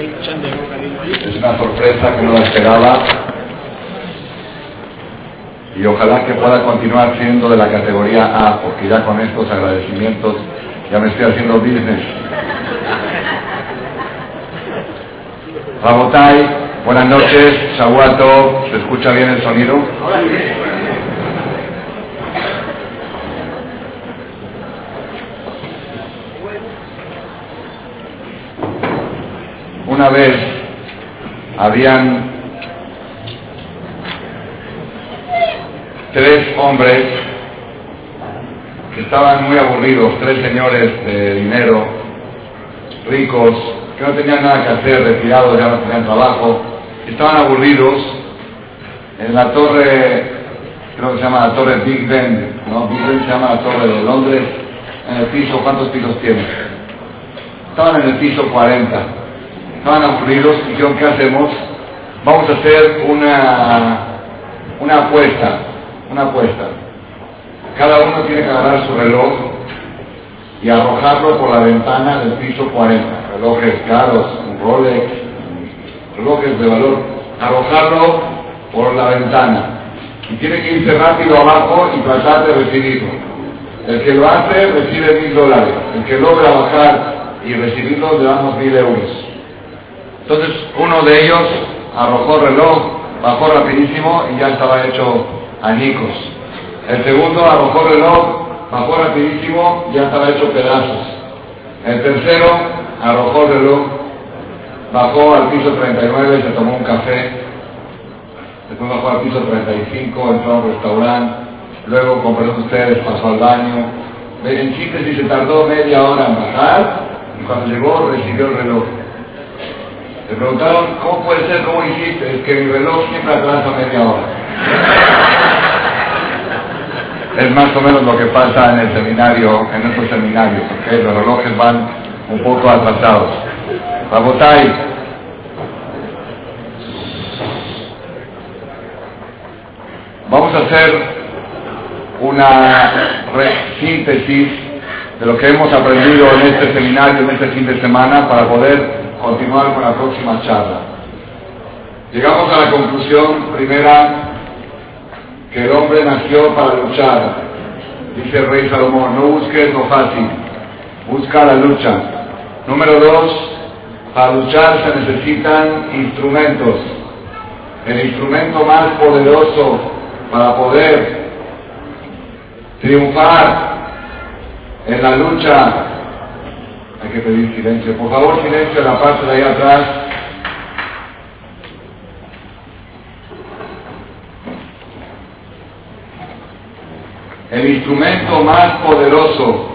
Es una sorpresa que no la esperaba. Y ojalá que pueda continuar siendo de la categoría A, porque ya con estos agradecimientos ya me estoy haciendo business. Rabotai, buenas noches, Shawato, ¿se escucha bien el sonido? Una vez habían tres hombres que estaban muy aburridos, tres señores de dinero, ricos, que no tenían nada que hacer, retirados, ya no tenían trabajo, estaban aburridos en la torre, creo que se llama la torre Big Ben, ¿no? Big Ben se llama la torre de Londres, en el piso, ¿cuántos pisos tiene? Estaban en el piso 40, estaban aburridos y dijeron, ¿qué hacemos? Vamos a hacer una, una apuesta, una apuesta. Cada uno tiene que agarrar su reloj y arrojarlo por la ventana del piso 40. Relojes caros, un Rolex, relojes de valor. Arrojarlo por la ventana. Y tiene que irse rápido abajo y tratar de recibirlo. El que lo hace recibe mil dólares. El que logra bajar y recibirlo le damos mil euros. Entonces uno de ellos arrojó el reloj, bajó rapidísimo y ya estaba hecho añicos. El segundo arrojó el reloj, bajó rapidísimo, ya estaba hecho pedazos. El tercero arrojó el reloj, bajó al piso 39, se tomó un café. Después bajó al piso 35, entró a un restaurante. Luego, de ustedes, pasó al baño. En síntesis, se tardó media hora en bajar y cuando llegó recibió el reloj. Le preguntaron, ¿cómo puede ser? ¿Cómo hiciste? Es que mi reloj siempre atrasa media hora. es más o menos lo que pasa en el seminario, en nuestros seminarios, ¿ok? Los relojes van un poco atrasados. Rabotai. Vamos a hacer una síntesis de lo que hemos aprendido en este seminario, en este fin de semana, para poder continuar con la próxima charla. Llegamos a la conclusión primera que el hombre nació para luchar. Dice el rey Salomón, no busques lo fácil, busca la lucha. Número dos, para luchar se necesitan instrumentos. El instrumento más poderoso para poder triunfar en la lucha, hay que pedir silencio. Por favor, silencio en la parte de ahí atrás. El instrumento más poderoso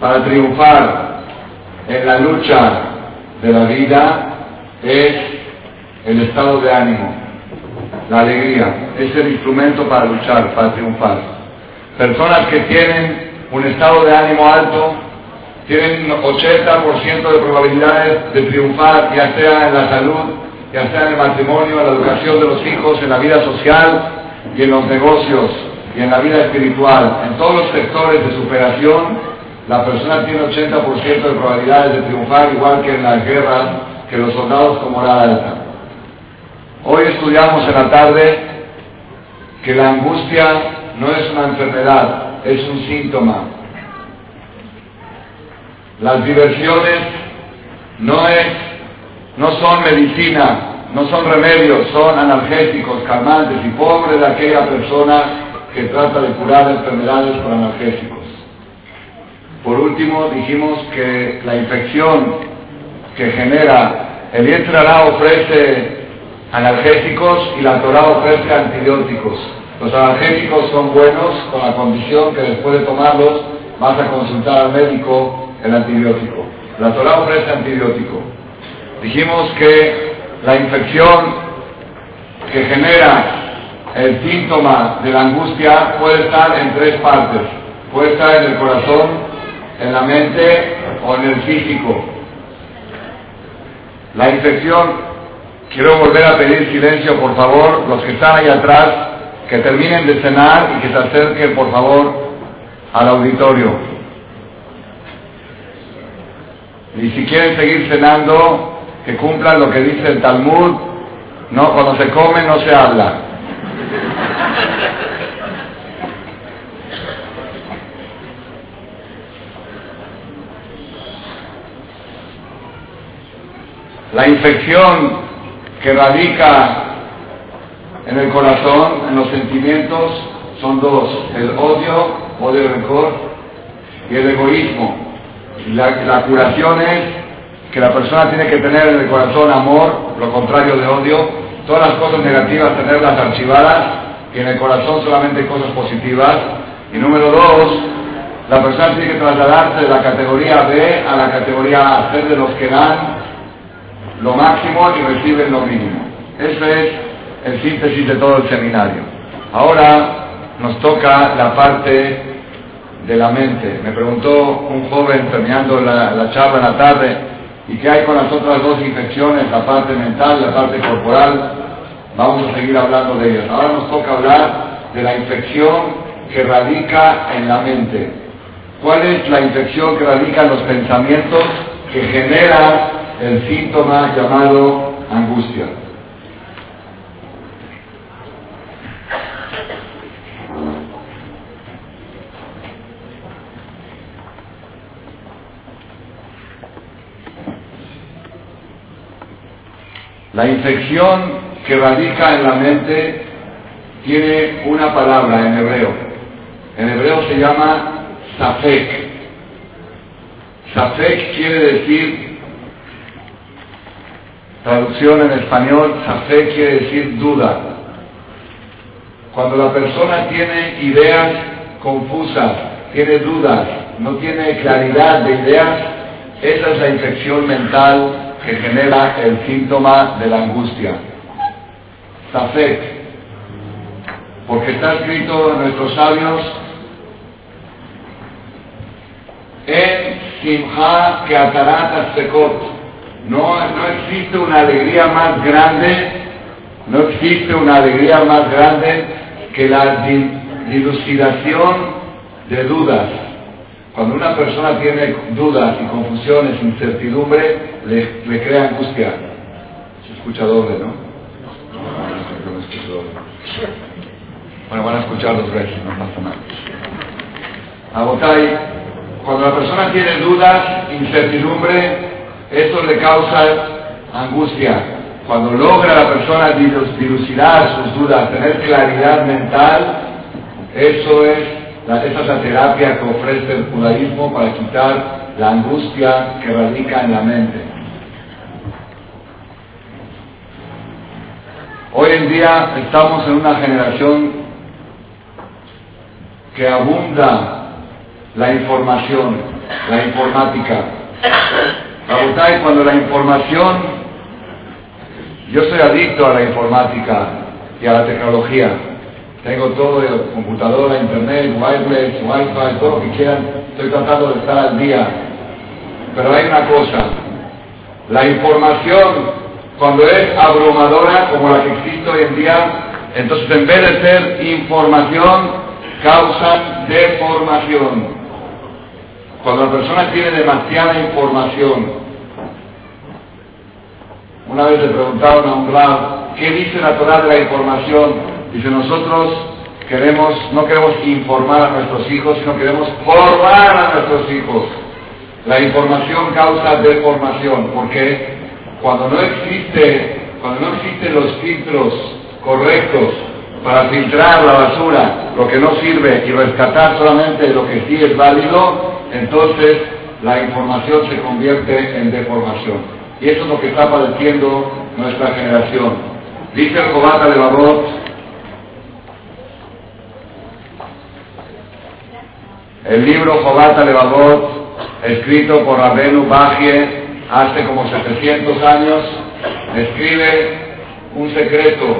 para triunfar en la lucha de la vida es el estado de ánimo, la alegría. Es el instrumento para luchar, para triunfar. Personas que tienen un estado de ánimo alto tienen 80% de probabilidades de triunfar, ya sea en la salud, ya sea en el matrimonio, en la educación de los hijos, en la vida social y en los negocios y en la vida espiritual. En todos los sectores de superación, la persona tiene 80% de probabilidades de triunfar, igual que en las guerras, que los soldados con moral alta. Hoy estudiamos en la tarde que la angustia no es una enfermedad, es un síntoma. Las diversiones no, es, no son medicina, no son remedios, son analgésicos, calmantes y pobre de aquella persona que trata de curar enfermedades con analgésicos. Por último, dijimos que la infección que genera el Yetrará ofrece analgésicos y la Torah ofrece antibióticos. Los analgésicos son buenos con la condición que después de tomarlos vas a consultar al médico el antibiótico. La Torah ofrece antibiótico. Dijimos que la infección que genera el síntoma de la angustia puede estar en tres partes. Puede estar en el corazón, en la mente o en el físico. La infección, quiero volver a pedir silencio, por favor, los que están ahí atrás, que terminen de cenar y que se acerquen, por favor, al auditorio. Y si quieren seguir cenando, que cumplan lo que dice el Talmud, no, cuando se come no se habla. La infección que radica en el corazón, en los sentimientos, son dos, el odio, odio y rencor, y el egoísmo. La, curación es que la persona tiene que tener en el corazón amor, lo contrario de odio, todas las cosas negativas tenerlas archivadas, y en el corazón solamente cosas positivas. Y número dos, la persona tiene que trasladarse de la categoría B a la categoría A, ser de los que dan lo máximo y reciben lo mínimo. Ese es el síntesis de todo el seminario. Ahora nos toca la parte de la mente. Me preguntó un joven terminando la, charla en la tarde, ¿y qué hay con las otras dos infecciones, la parte mental, la parte corporal? Vamos a seguir hablando de ellas. Ahora nos toca hablar de la infección que radica en la mente. ¿Cuál es la infección que radica en los pensamientos que genera el síntoma llamado angustia? La infección que radica en la mente tiene una palabra en hebreo. En hebreo se llama safek. Safek quiere decir, traducción en español, safek quiere decir duda. Cuando la persona tiene ideas confusas, tiene dudas, no tiene claridad de ideas, esa es la infección mental que genera el síntoma de la angustia. Safek, porque está escrito en nuestros sabios en Simha que Atarata. No, no existe una alegría más grande, no existe una alegría más grande que la dilucidación de dudas. Cuando una persona tiene dudas y confusiones, incertidumbre, le, crea angustia. Se escucha doble, ¿no? Bueno, van a escuchar dos veces, no pasa nada. Agotay, cuando la persona tiene dudas, incertidumbre, eso le causa angustia. Cuando logra la persona dilucidar sus dudas, tener claridad mental, eso es, esa es la terapia que ofrece el judaísmo para quitar la angustia que radica en la mente. Hoy en día estamos en una generación que abunda la información, la informática. y cuando la información, yo soy adicto a la informática y a la tecnología. Tengo todo, computadora, internet, wireless, wifi, todo lo que quieran. Estoy tratando de estar al día. Pero hay una cosa, la información cuando es abrumadora como la que existe hoy en día, entonces en vez de ser información, causan deformación. Cuando la persona tiene demasiada información, una vez le preguntaron a un rab, ¿qué dice la Torah de la información? Dice, nosotros queremos, no queremos informar a nuestros hijos, sino queremos formar a nuestros hijos. La información causa deformación. ¿Por qué? cuando no existe, cuando no existen los filtros correctos para filtrar la basura, lo que no sirve, y rescatar solamente lo que sí es válido, entonces la información se convierte en deformación. Y eso es lo que está padeciendo nuestra generación. Dice el Jobata de Babot, el libro Jobata Babot, escrito por Rabenu Bajie, hace como 700 años, escribe un secreto.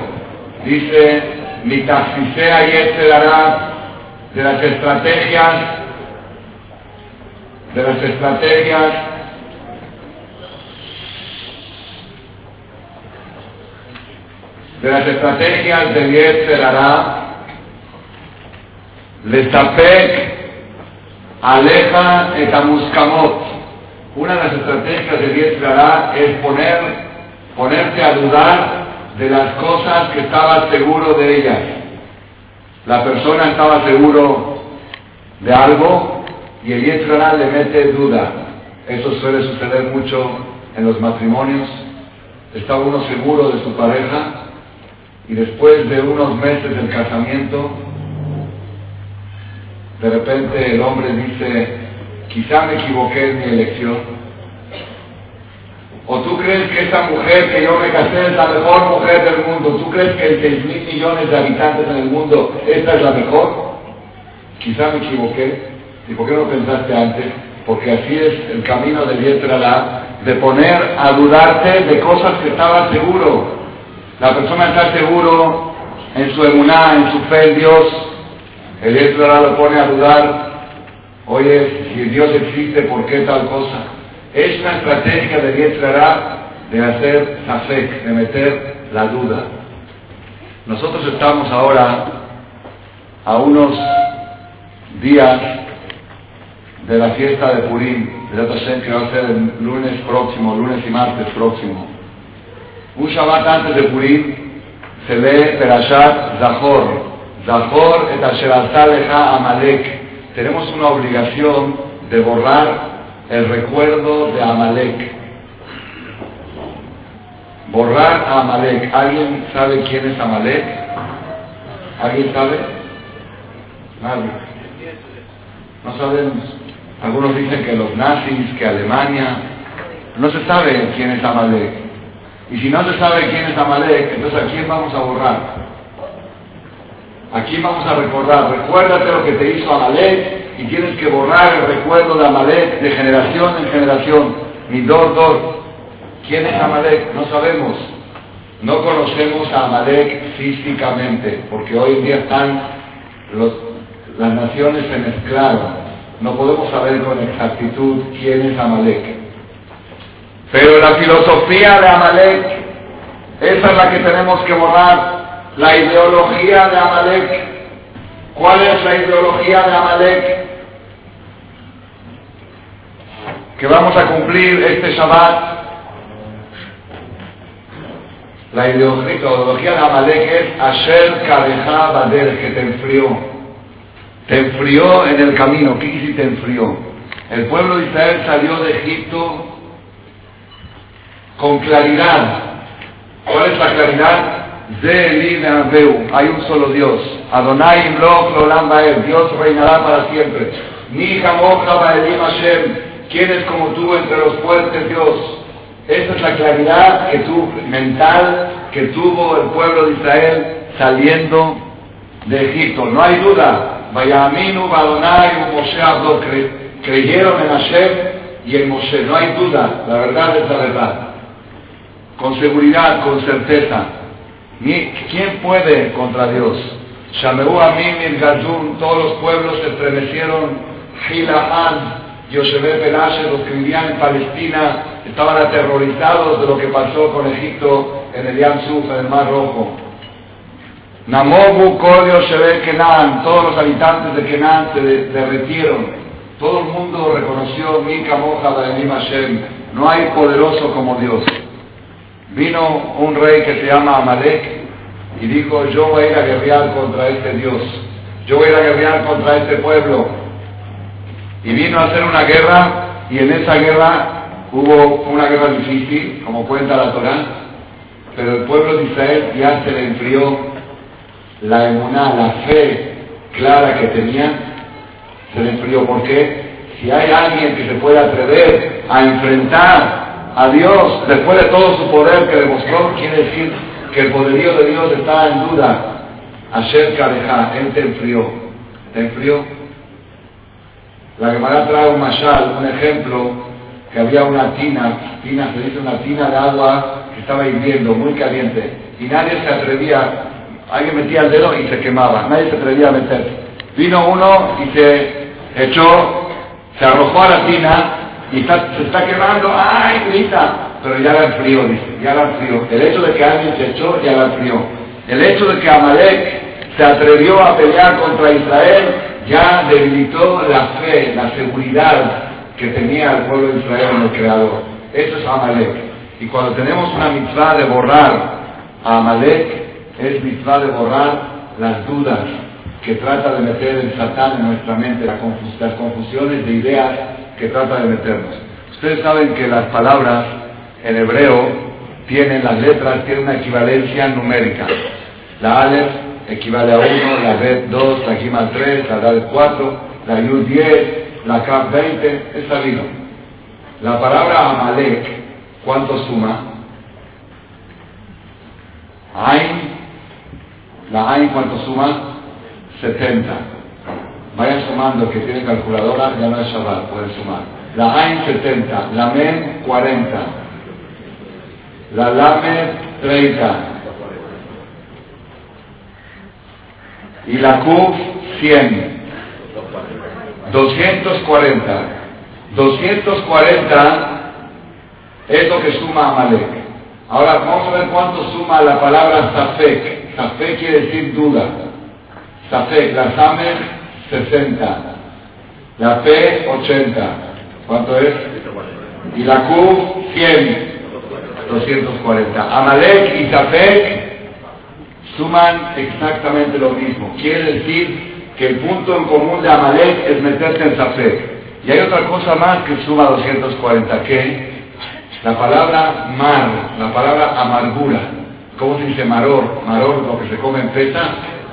Dice, mi taxisea y se dará de las estrategias, de las estrategias de las estrategias de Yetzerará, Lestapek, Aleja et Amuskamot una de las estrategias de Diez es poner ponerte a dudar de las cosas que estabas seguro de ellas. La persona estaba seguro de algo y el Yetzirah le mete duda. Eso suele suceder mucho en los matrimonios. Está uno seguro de su pareja y después de unos meses del casamiento, de repente el hombre dice, quizá me equivoqué en mi elección ¿O tú crees que esa mujer que yo me casé es la mejor mujer del mundo? ¿Tú crees que el 6 mil millones de habitantes en el mundo, esta es la mejor? Quizá me equivoqué. ¿Y por qué no pensaste antes? Porque así es el camino del Yetralá, de poner a dudarte de cosas que estabas seguro. La persona está seguro en su emuná, en su fe en Dios. El Yetralá lo pone a dudar. Oye, si Dios existe, ¿por qué tal cosa? Es una estrategia de Yetzirah de hacer Zafek, de meter la duda. Nosotros estamos ahora a unos días de la fiesta de Purim, que va a ser el lunes próximo, lunes y martes próximo. Un Shabbat antes de Purim se lee Perashat Zahor. Zahor et asher Amalek. Tenemos una obligación de borrar el recuerdo de Amalek. Borrar a Amalek. ¿Alguien sabe quién es Amalek? ¿Alguien sabe? Nadie. No sabemos. Algunos dicen que los nazis, que Alemania. No se sabe quién es Amalek. Y si no se sabe quién es Amalek, entonces ¿a quién vamos a borrar? ¿A quién vamos a recordar? Recuérdate lo que te hizo Amalek y tienes que borrar el recuerdo de Amalek de generación en generación. Mi dos, dos. ¿Quién es Amalek? No sabemos. No conocemos a Amalek físicamente, porque hoy en día están las naciones en esclavo. No podemos saber con exactitud quién es Amalek. Pero la filosofía de Amalek, esa es la que tenemos que borrar. La ideología de Amalek. ¿Cuál es la ideología de Amalek? que vamos a cumplir este Shabbat. La ideología de Amalek es Asher Kareja Bader, que te enfrió. Te enfrió en el camino. ¿Qué quiere te enfrió? El pueblo de Israel salió de Egipto con claridad. ¿Cuál es la claridad? Hay un solo Dios. Adonai Imloch Lolam Dios reinará para siempre. Jamoja Baelim Hashem. ¿Quién es como tú entre los fuertes, Dios? Esa es la claridad mental que tuvo el pueblo de Israel saliendo de Egipto. No hay duda. Vayaminu, Badonai, Moshe Abdo, creyeron en Hashem y en Moshe. No hay duda. La verdad es la verdad. Con seguridad, con certeza. ¿Quién puede contra Dios? Shameu Amim, Gazun, todos los pueblos se estremecieron. Gilahan, Yoshebet Belashe, los que vivían en Palestina, estaban aterrorizados de lo que pasó con Egipto en el Yam Suf, en el Mar Rojo. Namobu, Kol, Yoshebet, Kenan, todos los habitantes de Kenan se derretieron. Todo el mundo reconoció Mika Moja Hashem. No hay poderoso como Dios. Vino un rey que se llama Amalek y dijo, yo voy a ir a guerrear contra este Dios. Yo voy a ir a guerrear contra este pueblo y vino a hacer una guerra y en esa guerra hubo una guerra difícil, como cuenta la Torá, pero el pueblo de Israel ya se le enfrió la emuná, la fe clara que tenía, se le enfrió. porque Si hay alguien que se puede atrever a enfrentar a Dios después de todo su poder que demostró, quiere decir que el poderío de Dios está en duda. Asher Kareja, Él te enfrió. ¿Te enfrió? La Gemara trae un mashal, un ejemplo, que había una tina, tina se dice una tina de agua que estaba hirviendo, muy caliente, y nadie se atrevía, alguien metía el dedo y se quemaba, nadie se atrevía a meter. Vino uno y se echó, se arrojó a la tina y se está quemando, ¡ay, grita! Pero ya era frío, dice, ya era frío. El hecho de que alguien se echó, ya era frío. El hecho de que Amalek se atrevió a pelear contra Israel, ya debilitó la fe, la seguridad que tenía el pueblo de Israel en el Creador. Eso es Amalek. Y cuando tenemos una mitzvah de borrar a Amalek, es mitzvah de borrar las dudas que trata de meter el Satán en nuestra mente, las confusiones de ideas que trata de meternos. Ustedes saben que las palabras en hebreo tienen, las letras tienen una equivalencia numérica. La Aleph equivale a 1, la Bet 2, la Gimel 3, la Dalet 4, la Yud 10, la Kaf 20, es sabido. La palabra Amalek, ¿cuánto suma? Ain, la Ain, ¿cuánto suma? 70. Vayan sumando, que tiene calculadora, ya no es Shabbat, pueden sumar. La Ain 70, la Men 40, la Lame 30 y la Kuf 100. 240. 240 es lo que suma Amalek. Ahora vamos a ver cuánto suma la palabra Safek. Safek quiere decir duda. Safek, la Samer 60. La P 80. ¿Cuánto es? Y la Q 100. 240. Amalek y Safek suman exactamente lo mismo. Quiere decir que el punto en común de Amalek es meterse en Safek. Y hay otra cosa más que suma 240, que la palabra mar, la palabra amargura. ¿Cómo se dice maror? Maror, lo que se come en pesa.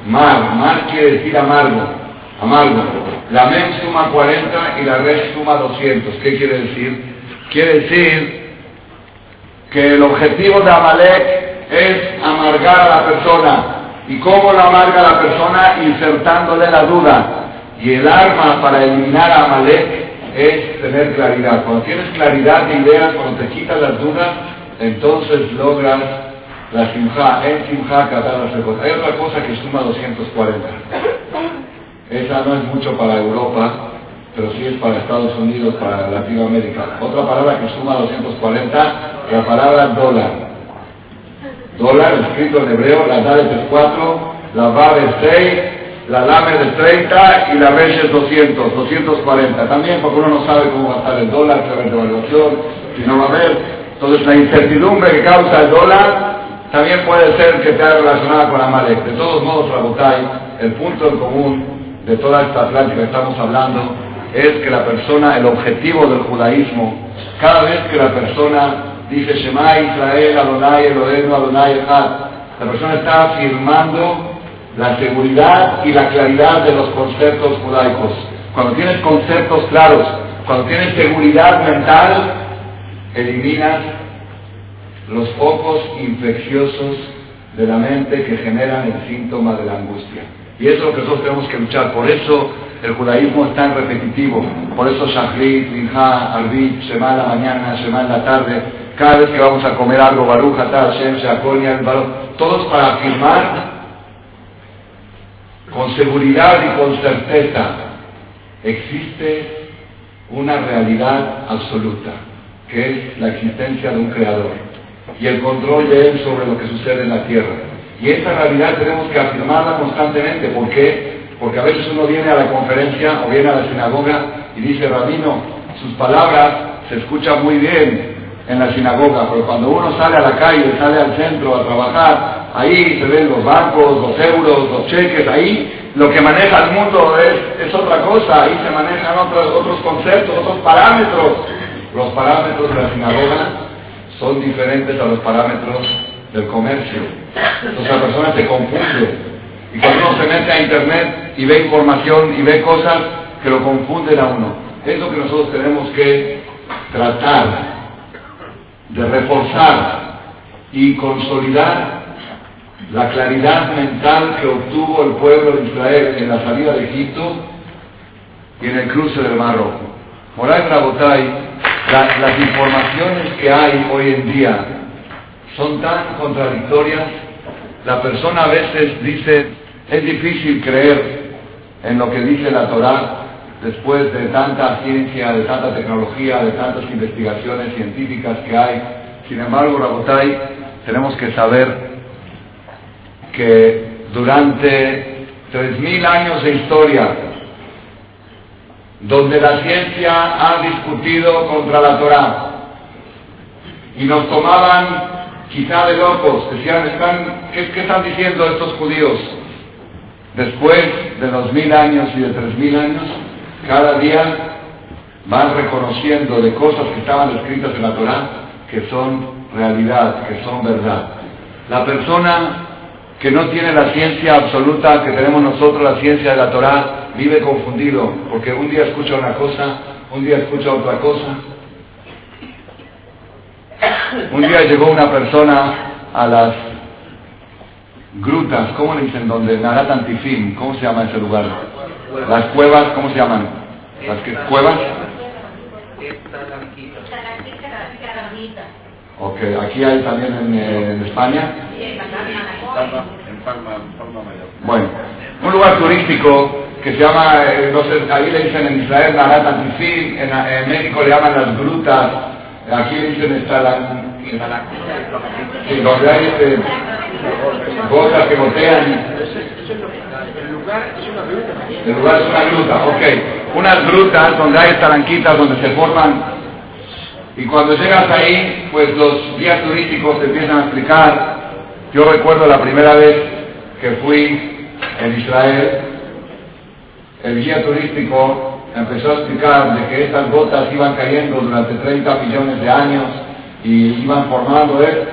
Mar, mar quiere decir amargo, amargo. La men suma 40 y la res suma 200. ¿Qué quiere decir? Quiere decir que el objetivo de Amalek es amargar a la persona, ¿Y cómo lo amarga la persona? Insertándole la duda. Y el arma para eliminar a Amalek es tener claridad. Cuando tienes claridad de ideas, cuando te quitas las dudas, entonces logras la simja, en simja catar las. Hay otra cosa que suma 240. Esa no es mucho para Europa, pero sí es para Estados Unidos, para Latinoamérica. Otra palabra que suma 240, la palabra dólar dólar, escrito en hebreo, la DAD es 4, la VAR es 6, la LAME es 30 y la MESH es 200, 240. También porque uno no sabe cómo va a estar el dólar, si va a haber devaluación, si no va a haber. Entonces la incertidumbre que causa el dólar también puede ser que esté relacionada con Amalek. De todos modos, Rabotai, el punto en común de toda esta que estamos hablando es que la persona, el objetivo del judaísmo, cada vez que la persona dice Shema Israel, Adonai Elohenu, Adonai Echad. La persona está afirmando la seguridad y la claridad de los conceptos judaicos. Cuando tienes conceptos claros, cuando tienes seguridad mental, eliminas los focos infecciosos de la mente que generan el síntoma de la angustia. Y eso es lo que nosotros tenemos que luchar. Por eso el judaísmo es tan repetitivo. Por eso Shachrit, Minha, Arbit, Shema la mañana, Shema en la tarde, cada vez que vamos a comer algo, Baruch, Hashem, todos para afirmar con seguridad y con certeza, existe una realidad absoluta, que es la existencia de un creador y el control de él sobre lo que sucede en la tierra. Y esta realidad tenemos que afirmarla constantemente. ¿Por qué? Porque a veces uno viene a la conferencia o viene a la sinagoga y dice, Rabino, sus palabras se escuchan muy bien, en la sinagoga, pero cuando uno sale a la calle, sale al centro a trabajar, ahí se ven los bancos, los euros, los cheques, ahí lo que maneja el mundo es, es otra cosa, ahí se manejan otros, otros conceptos, otros parámetros. Los parámetros de la sinagoga son diferentes a los parámetros del comercio. Entonces la persona se confunde. Y cuando uno se mete a internet y ve información y ve cosas que lo confunden a uno, es lo que nosotros tenemos que tratar de reforzar y consolidar la claridad mental que obtuvo el pueblo de Israel en la salida de Egipto y en el cruce del Mar Rojo. Moray Rabotay, las informaciones que hay hoy en día son tan contradictorias, la persona a veces dice, es difícil creer en lo que dice la Torá después de tanta ciencia, de tanta tecnología, de tantas investigaciones científicas que hay. Sin embargo, Rabotay, tenemos que saber que durante 3.000 años de historia, donde la ciencia ha discutido contra la Torah, y nos tomaban quizá de locos, decían, están, ¿qué, ¿qué, están diciendo estos judíos? Después de dos mil años y de tres mil años, cada día van reconociendo de cosas que estaban escritas en la Torah que son realidad, que son verdad. La persona que no tiene la ciencia absoluta que tenemos nosotros, la ciencia de la Torah, vive confundido, porque un día escucha una cosa, un día escucha otra cosa. Un día llegó una persona a las grutas, ¿cómo le dicen? Donde Naratantifim, ¿cómo se llama ese lugar? Las cuevas, ¿cómo se llaman? ¿Las cuevas? Ok, aquí hay también en, en España. Bueno, un lugar turístico que se llama, eh, no sé, ahí le dicen en Israel Narat Antifil, en, en, México le llaman las grutas, aquí dicen está la, sí, donde hay este, gotas que gotean. El lugar es una gruta, ok. Unas grutas donde hay estalanquitas donde se forman y cuando llegas ahí, pues los guías turísticos te empiezan a explicar. Yo recuerdo la primera vez que fui en Israel, el guía turístico empezó a explicar de que estas gotas iban cayendo durante 30 millones de años y iban formando esto.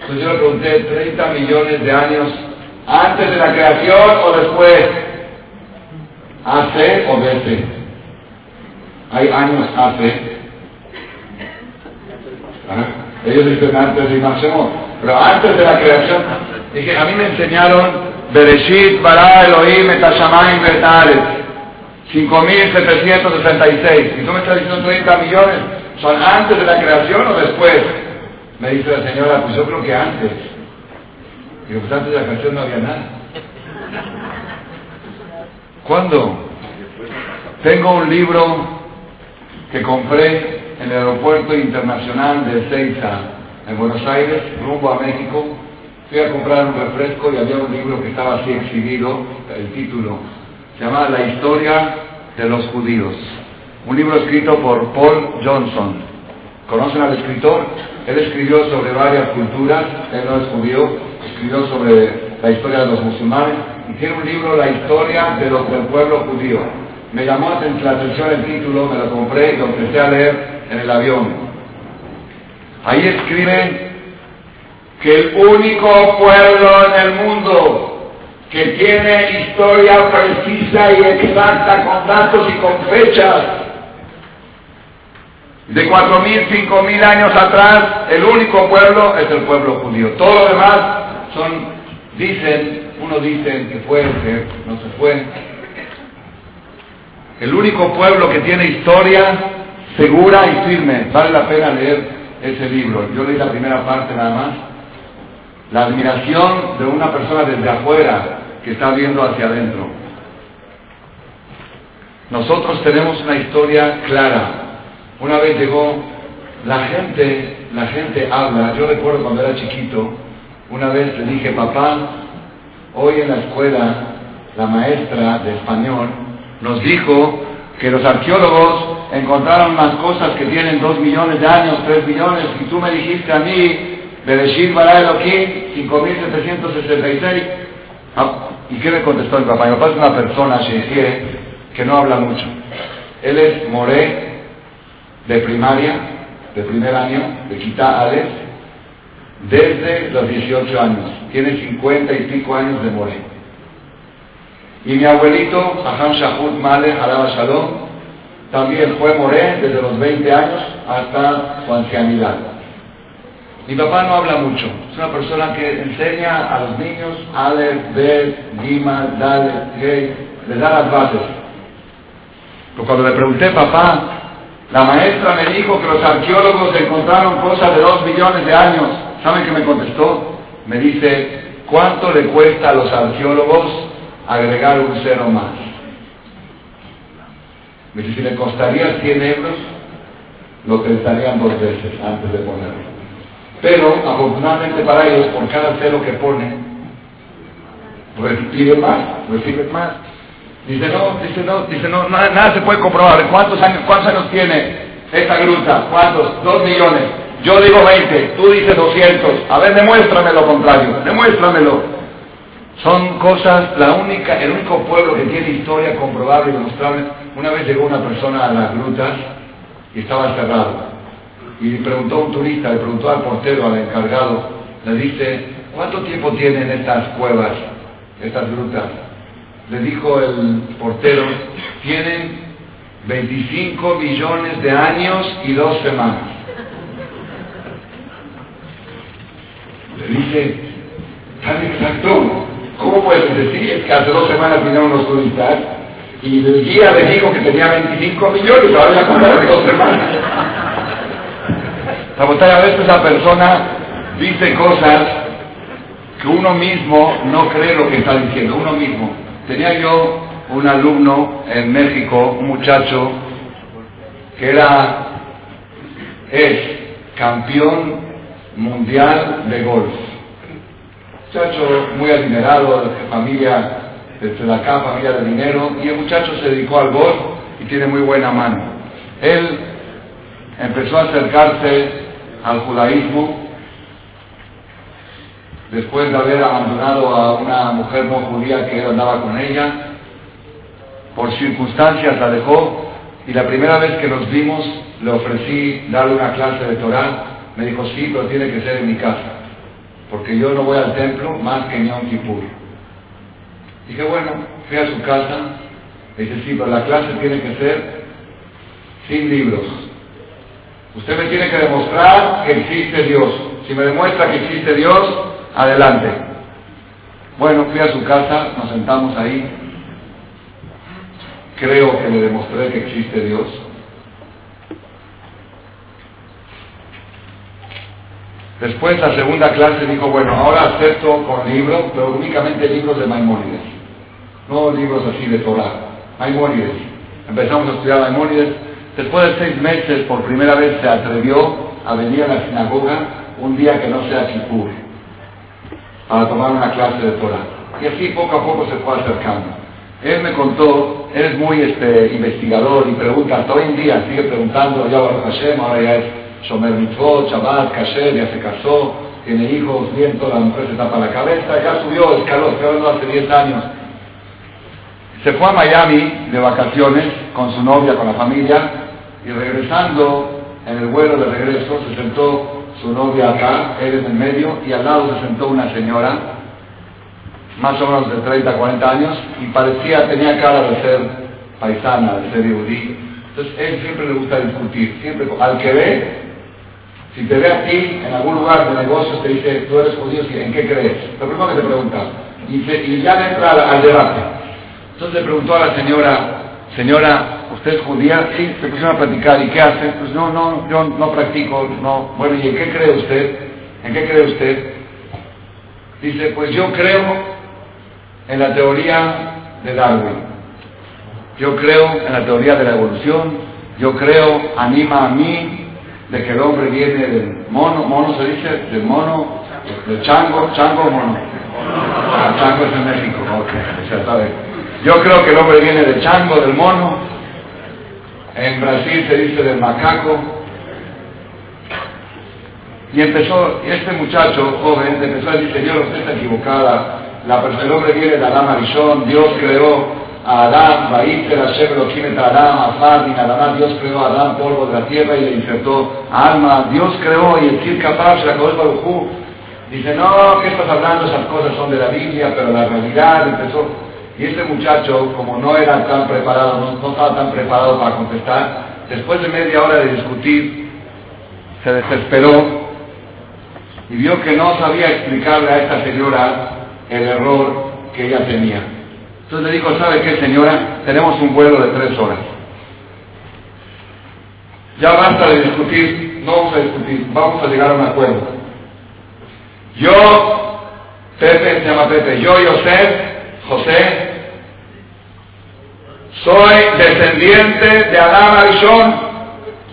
Entonces yo le pregunté, 30 millones de años antes de la creación o después, hace o desde. Hay años hace ellos dicen antes de Imashemot. Pero antes de la creación, dije, a mí me enseñaron Bereshit, Bara, Elohim, Etashamayim, Betales. 5.766. Y tú me estás diciendo 30 millones. ¿Son antes de la creación o después? Me dice la señora, pues yo creo que antes. Digo, pues antes de la creación no había nada. ¿Cuándo? Tengo un libro que compré en el aeropuerto internacional de Ceiza, en Buenos Aires, rumbo a México. Fui a comprar un refresco y había un libro que estaba así exhibido, el título, se llama La historia de los judíos. Un libro escrito por Paul Johnson. ¿Conocen al escritor? Él escribió sobre varias culturas, él no es judío, escribió sobre la historia de los musulmanes y tiene un libro, La historia de los del pueblo judío. Me llamó la atención el título, me lo compré y lo empecé a leer en el avión. Ahí escribe que el único pueblo en el mundo que tiene historia precisa y exacta con datos y con fechas de cuatro mil, cinco mil años atrás, el único pueblo es el pueblo judío. Todo lo demás son, dicen, uno dice que fue, que no se fue. El único pueblo que tiene historia segura y firme. Vale la pena leer ese libro. Yo leí la primera parte nada más. La admiración de una persona desde afuera que está viendo hacia adentro. Nosotros tenemos una historia clara. Una vez llegó, la gente, la gente habla. Yo recuerdo cuando era chiquito, una vez le dije, papá, hoy en la escuela, la maestra de español nos dijo que los arqueólogos encontraron unas cosas que tienen dos millones de años, tres millones, y tú me dijiste a mí, Bereshit Bara Elohim, 5766. Ah, ¿Y qué me contestó mi papá? Mi papá es una persona, que no habla mucho. Él es moré de primaria, de primer año, de Quita Ales, desde los 18 años. Tiene 50 y pico años de moré. Y mi abuelito, Saham Shahut Male, Alaba Shalom, también fue moré desde los 20 años hasta su ancianidad. Mi papá no habla mucho, es una persona que enseña a los niños Aleph, Bet, Gima, Dalet, Gay, les da las bases. Pero cuando le pregunté, papá, la maestra me dijo que los arqueólogos encontraron cosas de dos millones de años. ¿Saben qué me contestó? Me dice, ¿cuánto le cuesta a los arqueólogos agregar un cero más? Me dice, si le costaría 100 euros, lo pensarían dos veces antes de ponerlo. Pero, afortunadamente para ellos, por cada cero que ponen, reciben más, reciben más. Dice, no, dice, no, dice, no, nada, se puede comprobar. ¿Cuántos años, cuántos años tiene esta gruta? ¿Cuántos? Dos millones. Yo digo 20, tú dices 200. A ver, demuéstrame lo contrario, demuéstramelo. Son cosas, la única, el único pueblo que tiene historia comprobable y demostrable. Una vez llegó una persona a las grutas y estaba cerrado. Y preguntó a un turista, le preguntó al portero, al encargado, le dice, ¿cuánto tiempo tienen estas cuevas, estas grutas? Le dijo el portero, tienen 25 millones de años y dos semanas. Le dice, tan exacto, ¿cómo puedes decir? Que hace dos semanas vinieron los turistas y el guía le dijo que tenía 25 millones, ahora ya cuenta de dos semanas. A veces la persona dice cosas que uno mismo no cree lo que está diciendo, uno mismo. Tenía yo un alumno en México, un muchacho que era, es campeón mundial de golf. Muchacho muy adinerado, de familia, desde acá, familia de dinero, y el muchacho se dedicó al golf y tiene muy buena mano. Él empezó a acercarse al judaísmo después de haber abandonado a una mujer no judía que andaba con ella, por circunstancias la dejó y la primera vez que nos vimos le ofrecí darle una clase de Torah, me dijo sí, pero tiene que ser en mi casa, porque yo no voy al templo más que en Yom Kippur. Dije, bueno, fui a su casa, le dije, sí, pero la clase tiene que ser sin libros. Usted me tiene que demostrar que existe Dios. Si me demuestra que existe Dios, adelante. Bueno, fui a su casa, nos sentamos ahí. Creo que le demostré que existe Dios. Después la segunda clase dijo, bueno, ahora acepto con libros, pero únicamente libros de Maimónides, no libros así de Torah, Maimónides. Empezamos a estudiar Maimónides. Después de seis meses, por primera vez se atrevió a venir a la sinagoga un día que no sea Kippur para tomar una clase de Torah. Y así poco a poco se fue acercando. Él me contó, él es muy este, investigador y pregunta, hasta hoy en día sigue preguntando, ya Baruch Hashem, ahora ya es Shomer Mitzvot, Shabbat, Kasher, ya se casó, tiene hijos, viento, la mujer se tapa la cabeza, ya subió, escaló, escaló hace 10 años. Se fue a Miami de vacaciones con su novia, con la familia, y regresando en el vuelo de regreso se sentó su novia acá, él en el medio, y al lado se sentó una señora, más o menos de 30, 40 años, y parecía, tenía cara de ser paisana, de ser yudí. Entonces, él siempre le gusta discutir, siempre, al que ve, si te ve a ti en algún lugar de negocios, te dice, tú eres judío, ¿en qué crees? Lo primero que te pregunta, y, y ya entra al, al debate. Entonces le preguntó a la señora, señora, ¿usted es judía? Sí, se pusieron a platicar. ¿Y qué hace? Pues no, no, yo no practico, no. Bueno, ¿y en qué cree usted? ¿En qué cree usted? Dice, pues yo creo en la teoría de Darwin. Yo creo en la teoría de la evolución. Yo creo, anima a mí, de que el hombre viene del mono, mono se dice, del mono, del chango, chango mono. Ah, chango es en México, ok, ya sabe. Yo creo que el hombre viene del chango, del mono, en Brasil se dice del macaco. Y empezó, este muchacho joven empezó a decir, Señor, usted está equivocada. La, el hombre viene de Adán Arishon, Dios creó a Adán, Baíter, Hashem, Elohim, Adán, Afad, y nada Dios creó a Adán, polvo de la tierra, y le insertó alma. Dios creó, y el Sir Kapab, Shakol Barujú, dice, no, ¿qué estás hablando? Esas cosas son de la Biblia, pero la realidad empezó y este muchacho, como no era tan preparado, no, estaba tan preparado para contestar, después de media hora de discutir, se desesperó y vio que no sabía explicarle a esta señora el error que ella tenía. Entonces le dijo, ¿sabe qué señora? Tenemos un vuelo de tres horas. Ya basta de discutir, no vamos a discutir, vamos a llegar a un acuerdo. Yo, Pepe, se llama Pepe, yo y usted José, soy descendiente de Adán Arishon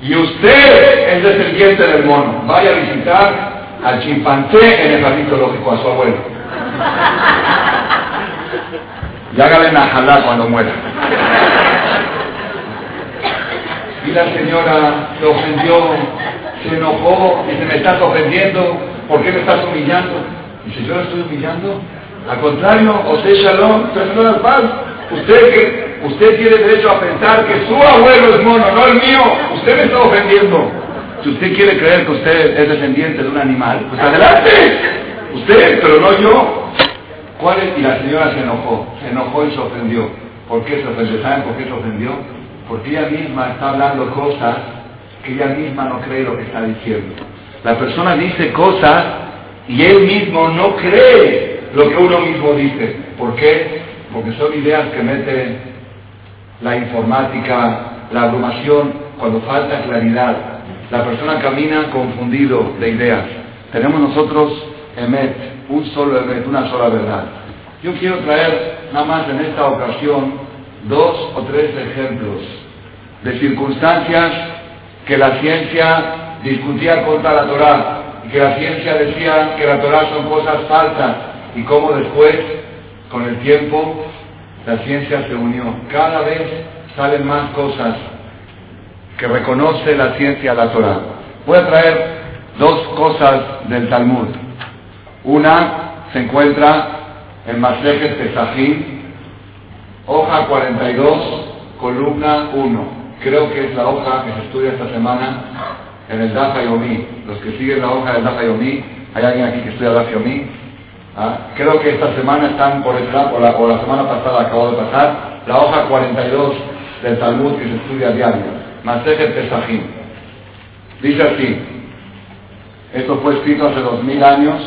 y usted es descendiente del mono. Vaya a visitar al chimpancé en el jardín zoológico, a su abuelo. Y hágale najalá cuando muera. Y la señora se ofendió, se enojó, dice, me estás ofendiendo, ¿por qué me estás humillando? Dice, yo la estoy humillando. Al contrario, José Shalom. Usted, que, usted tiene derecho a pensar que su abuelo es mono, no el mío. Usted me está ofendiendo. Si usted quiere creer que usted es descendiente de un animal, pues adelante. Usted, pero no yo. ¿Cuál es? Y la señora se enojó. Se enojó y se ofendió. ¿Por qué se ofendió? ¿Saben por qué se ofendió? Porque ella misma está hablando cosas que ella misma no cree lo que está diciendo. La persona dice cosas y él mismo no cree lo que uno mismo dice. ¿Por qué? Porque son ideas que mete la informática, la abrumación, cuando falta claridad. La persona camina confundido de ideas. Tenemos nosotros Emet, un solo Emet, una sola verdad. Yo quiero traer nada más en esta ocasión dos o tres ejemplos de circunstancias que la ciencia discutía contra la Torah y que la ciencia decía que la Torah son cosas falsas y cómo después, con el tiempo, la ciencia se unió. Cada vez salen más cosas que reconoce la ciencia la Torah. Voy a traer dos cosas del Talmud. Una se encuentra en Masejet Pesajim, hoja 42, columna 1 creo que es la hoja que se estudia esta semana en el Dafa Yomi. Los que siguen la hoja del Dafa Yomi, hay alguien aquí que estudia Dafa Yomi. ¿Ah? Creo que esta semana están por esta, o la, semana pasada acabo de pasar, la hoja 42 del Talmud que se estudia a diario, Masejet Pesajim. Dice así, esto fue escrito hace dos mil años,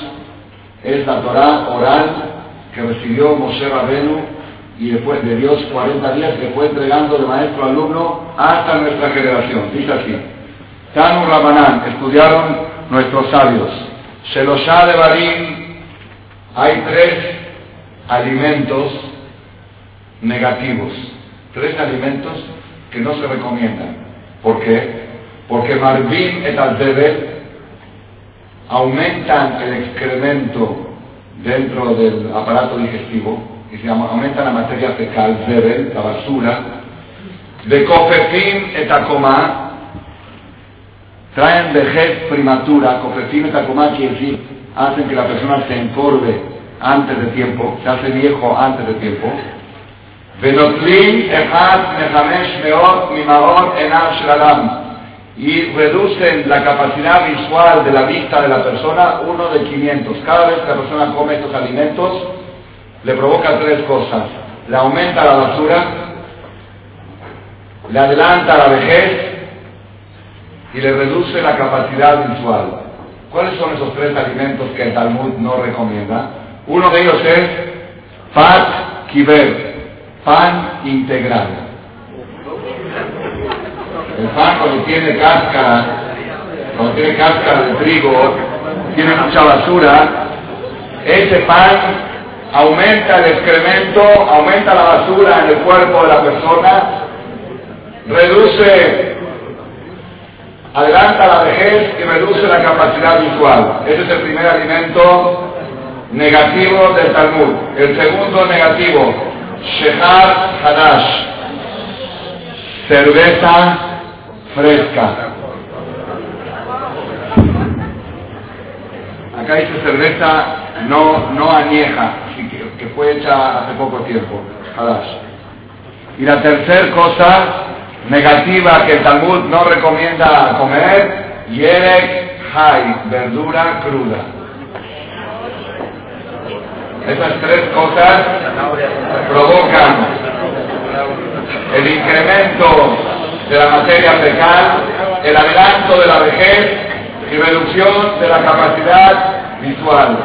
es la Torah oral que recibió Moshe Rabenu y después de Dios 40 días que fue entregando de maestro alumno hasta nuestra generación. Dice así, Tanu Rabanán, estudiaron nuestros sabios. Sheloshá de Barim, hay tres alimentos negativos, tres alimentos que no se recomiendan. ¿Por qué? Porque Marvin et al aumentan el excremento dentro del aparato digestivo y se aumenta la materia fecal, zebel, la basura, de cofefim etacomá, traen vejez prematura, cofefim etacomá quiere decir, hacen que la persona se encorve antes de tiempo, se hace viejo antes de tiempo. Y reducen la capacidad visual de la vista de la persona uno de 500. Cada vez que la persona come estos alimentos, le provoca tres cosas. Le aumenta la basura, le adelanta la vejez y le reduce la capacidad visual. ¿Cuáles son esos tres alimentos que el Talmud no recomienda? Uno de ellos es pat kiber, pan integral. El pan cuando tiene cáscara, cuando tiene cáscara de trigo, tiene mucha basura, ese pan aumenta el excremento, aumenta la basura en el cuerpo de la persona, reduce, adelanta la vejez y reduce la capacidad visual. Ese es el primer alimento negativo del Talmud. El segundo negativo, Shehar Hadash, cerveza fresca. Acá dice cerveza no, no añeja, que fue hecha hace poco tiempo. Y la tercera cosa negativa que el Talmud no recomienda comer, yerek hay, verdura cruda. Esas tres cosas provocan el incremento de la materia fecal, el adelanto de la vejez y reducción de la capacidad visual.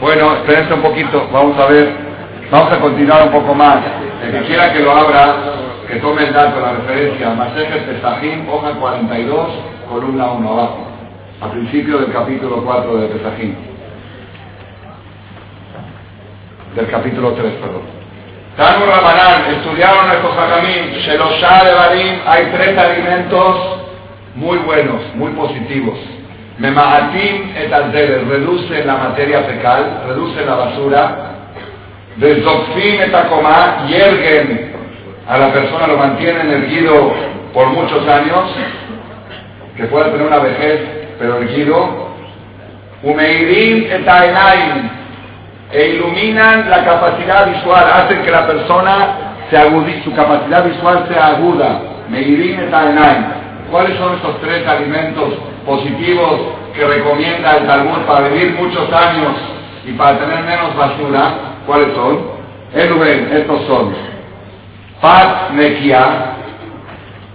Bueno, espérense un poquito, vamos a ver, vamos a continuar un poco más. El que quiera que lo abra, que tome el dato, la referencia, Masejet Pesajim, hoja 42, columna 1 abajo, al principio del capítulo 4 de Pesajim. Del capítulo 3, perdón. Tanu Rabanán, estudiaron nuestros hajamim, Sheloshá de Barim, hay tres alimentos muy buenos, muy positivos Memaatim et reduce la materia fecal, reduce la basura. Desdokfim et hierguen a la persona, lo mantienen erguido por muchos años. que pueda tener una vejez, pero erguido. E iluminan la capacidad visual, hacen que la persona se agudice, su capacidad visual sea aguda. Meirim etaenaim. ¿Cuáles son estos tres alimentos positivos que recomienda el Talmud para vivir muchos años y para tener menos basura? ¿Cuáles son? Eluben, estos son pan nequia,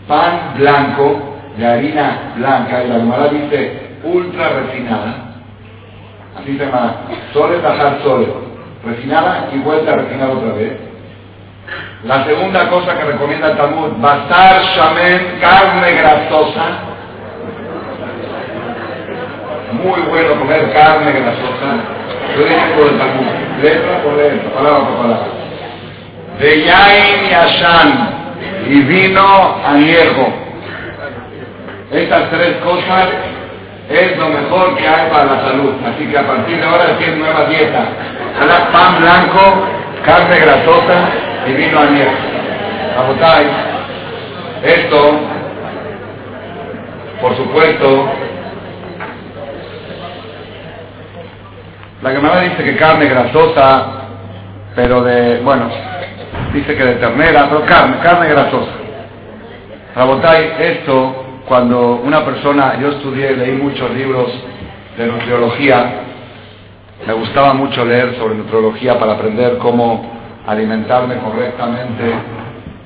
pan blanco, de harina blanca, y la Gemara dice ultra refinada, así se llama, sole tajar sole, refinada y vuelta a refinar otra vez. La segunda cosa que recomienda el Talmud, basar shamen, carne grasosa. Muy bueno comer carne grasosa. Yo dije por el Talmud, letra por letra, palabra por palabra. De yain y ashan, y vino añejo. Estas tres cosas es lo mejor que hay para la salud. Así que a partir de ahora tiene nueva dieta. Pan blanco, carne grasosa y vino añejo. Agotáis. Esto, por supuesto, la Gemara dice que carne grasosa, pero de, bueno, dice que de ternera, pero carne, carne grasosa. Rabotai, esto cuando una persona, yo estudié, leí muchos libros de nutriología, me gustaba mucho leer sobre nutriología para aprender cómo alimentarme correctamente,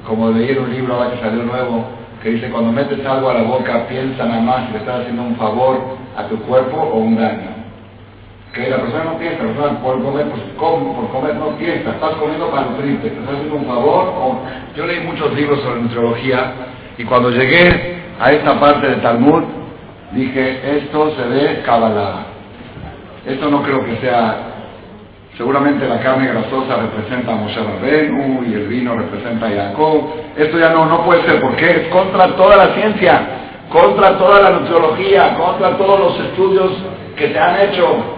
como leí un libro ahora que salió nuevo, que dice, cuando metes algo a la boca, piensa nada más si le estás haciendo un favor a tu cuerpo o un daño. Que la persona no piensa, la persona por comer, pues por comer no piensa, estás comiendo para nutrirte, te estás haciendo un favor. Yo leí muchos libros sobre nutriología y cuando llegué a esta parte de Talmud, dije, esto se ve Kabbalah. Esto no creo que sea, seguramente la carne grasosa representa a Moshe Rabbeinu y el vino representa a Jacob. Esto ya no, no puede ser, porque es contra toda la ciencia, contra toda la nutriología, contra todos los estudios que se han hecho.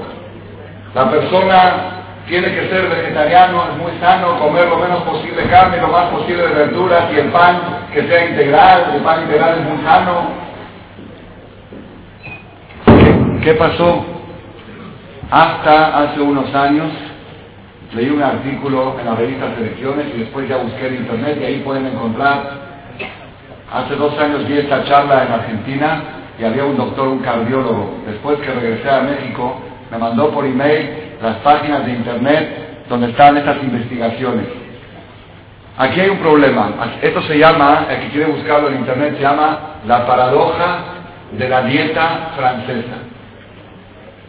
La persona tiene que ser vegetariano, es muy sano, comer lo menos posible carne, lo más posible de verduras y el pan que sea integral, el pan integral es muy sano. ¿Qué, pasó? Hasta hace unos años leí un artículo en la revista Selecciones y después ya busqué en internet y ahí pueden encontrar. Hace dos años vi esta charla en Argentina y había un doctor, un cardiólogo. Después que regresé a México, me mandó por email las páginas de internet donde están estas investigaciones. Aquí hay un problema. Esto se llama, el que quiere buscarlo en internet, se llama la paradoja de la dieta francesa.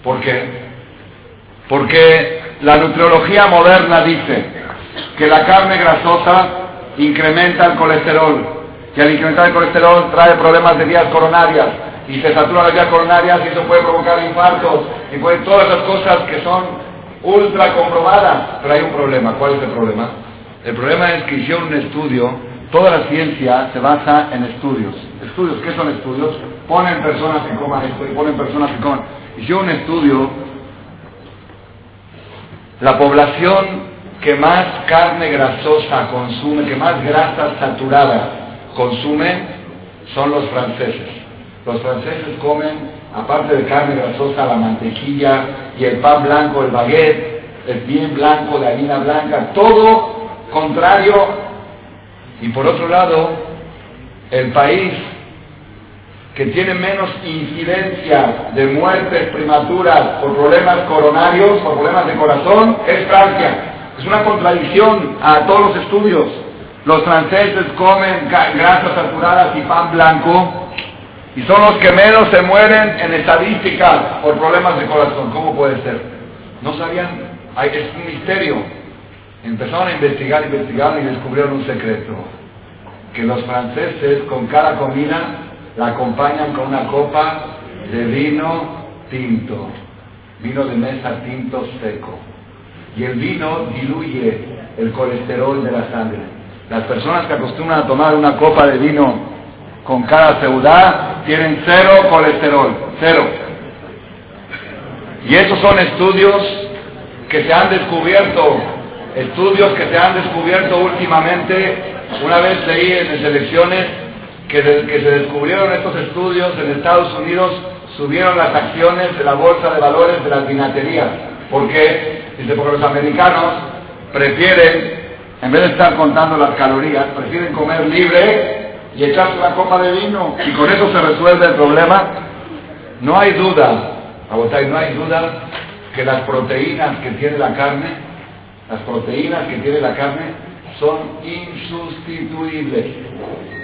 ¿Por qué? Porque la nutriología moderna dice que la carne grasosa incrementa el colesterol, que al incrementar el colesterol trae problemas de vías coronarias, y se saturan las vías coronarias y eso puede provocar infartos y puede todas esas cosas que son ultra comprobadas. Pero hay un problema. ¿Cuál es el problema? El problema es que hicieron un estudio, toda la ciencia se basa en estudios. ¿Estudios? ¿Qué son estudios? Ponen personas que coman esto y ponen personas que coman. Hicieron un estudio, la población que más carne grasosa consume, que más grasa saturada consume, son los franceses. Los franceses comen, aparte de carne grasosa, la mantequilla y el pan blanco, el baguette, el bien blanco, de harina blanca, todo contrario. Y por otro lado, el país que tiene menos incidencia de muertes prematuras por problemas coronarios, por problemas de corazón, es Francia. Es una contradicción a todos los estudios. Los franceses comen grasas saturadas y pan blanco, y son los que menos se mueren en estadística por problemas de corazón. ¿Cómo puede ser? No sabían, es un misterio. Empezaron a investigar, investigar y descubrieron un secreto. Que los franceses con cada comida la acompañan con una copa de vino tinto. Vino de mesa tinto seco. Y el vino diluye el colesterol de la sangre. Las personas que acostumbran a tomar una copa de vino con cada ciudad tienen cero colesterol, cero. Y esos son estudios que se han descubierto, estudios que se han descubierto últimamente. Una vez leí en las elecciones que que se descubrieron estos estudios en Estados Unidos subieron las acciones de la bolsa de valores de las vinaterías. ¿Por qué? Dice, porque los americanos prefieren, en vez de estar contando las calorías, prefieren comer libre y echarse una copa de vino y con eso se resuelve el problema. No hay duda, no hay duda que las proteínas que tiene la carne, las proteínas que tiene la carne son insustituibles.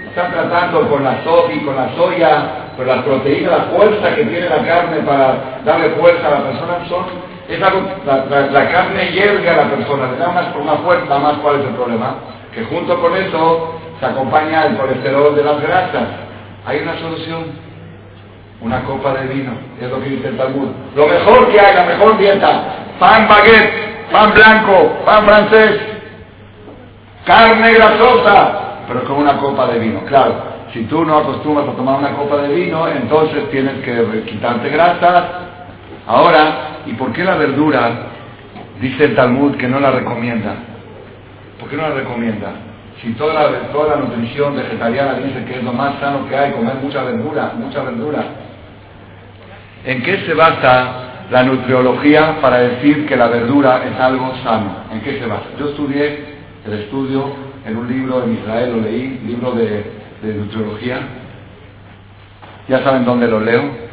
Están tratando con la soja y con la soya, con las proteínas, la fuerza que tiene la carne para darle fuerza a la persona son es algo, la, carne hierga a la persona, le da una, una fuerza más. ¿Cuál es el problema? Que junto con eso se acompaña el colesterol de las grasas. Hay una solución. Una copa de vino, es lo que dice el Talmud. Lo mejor que hay, la mejor dieta. Pan baguette, pan blanco, pan francés, carne grasosa, pero con una copa de vino. Claro, si tú no acostumbras a tomar una copa de vino, entonces tienes que quitarte grasas. Ahora, ¿y por qué la verdura dice el Talmud que no la recomienda? ¿Por qué no la recomienda? Si toda la, nutrición vegetariana dice que es lo más sano que hay, comer mucha verdura, mucha verdura. ¿En qué se basa la nutriología para decir que la verdura es algo sano? ¿En qué se basa? Yo estudié el estudio en un libro en Israel, lo leí, libro de, de nutriología. Ya saben dónde lo leo.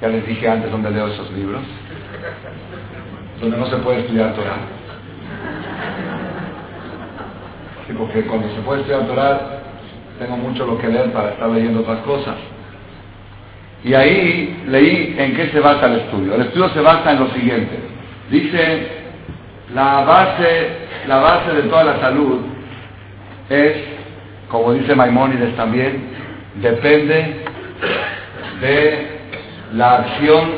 Ya les dije antes dónde leo esos libros. Donde no se puede estudiar Torah. Sí, porque cuando se puede estudiar Torah, tengo mucho lo que leer para estar leyendo otras cosas. Y ahí leí en qué se basa el estudio. El estudio se basa en lo siguiente. Dice, la base, la base de toda la salud es, como dice Maimónides también, depende de la acción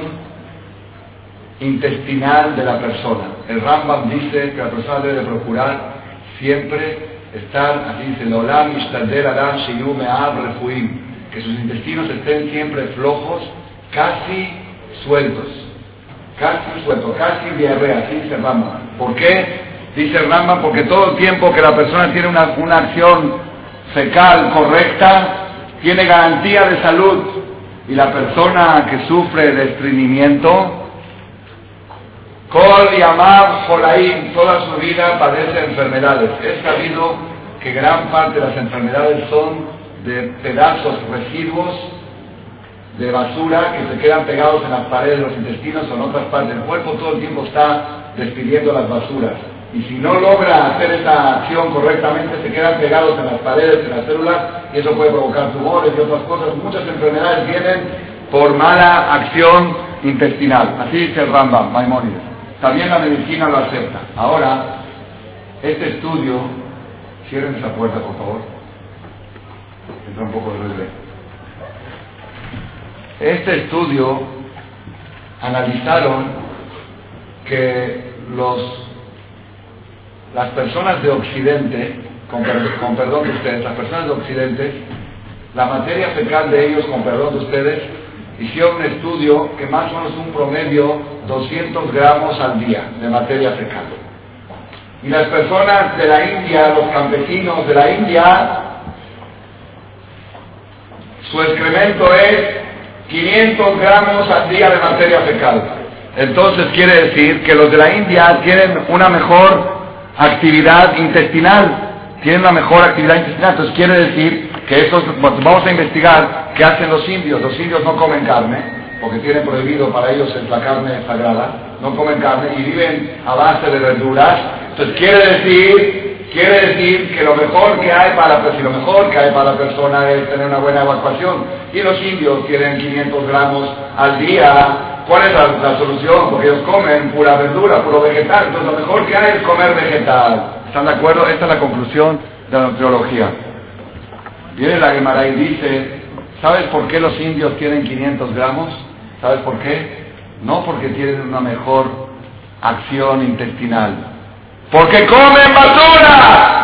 intestinal de la persona. El Rambam dice que la persona debe procurar siempre estar, así dice, que sus intestinos estén siempre flojos, casi sueltos, casi sueltos, casi diarrea, así dice Rambam. ¿Por qué? Dice Rambam, porque todo el tiempo que la persona tiene una, una acción fecal correcta, tiene garantía de salud. Y la persona que sufre de estreñimiento, Kol y Amab Jolaim, toda su vida padece enfermedades. Es sabido que gran parte de las enfermedades son de pedazos, residuos de basura que se quedan pegados en las paredes de los intestinos o en otras partes del cuerpo. Todo el tiempo está despidiendo las basuras. Y si no logra hacer esta acción correctamente, se quedan pegados en las paredes, en las células, y eso puede provocar tumores y otras cosas. Muchas enfermedades vienen por mala acción intestinal. Así dice el Rambam. También la medicina lo acepta. Ahora, este estudio, cierren esa puerta por favor. Entra un poco de ruido. Este estudio analizaron que los, las personas de Occidente, con, con perdón de ustedes, las personas de Occidente, la materia fecal de ellos, con perdón de ustedes, hicieron un estudio que más o menos un promedio 200 gramos al día de materia fecal. Y las personas de la India, los campesinos de la India, su excremento es 500 gramos al día de materia fecal. Entonces quiere decir que los de la India tienen una mejor actividad intestinal, tienen una mejor actividad intestinal. Entonces quiere decir que estos, vamos a investigar qué hacen los indios. Los indios no comen carne, porque tienen prohibido para ellos es la carne sagrada, no comen carne y viven a base de verduras. Entonces quiere decir, quiere decir que lo mejor que hay para la, lo mejor que hay para la persona es tener una buena evacuación. Y los indios tienen 500 gramos al día. ¿Cuál es la, solución? Porque ellos comen pura verdura, puro vegetal. Entonces lo mejor que hay es comer vegetal. ¿Están de acuerdo? Esta es la conclusión de la nutriología. Viene la Gemara y dice, ¿sabes por qué los indios tienen 500 gramos? ¿Sabes por qué? No porque tienen una mejor acción intestinal. Porque comen basura.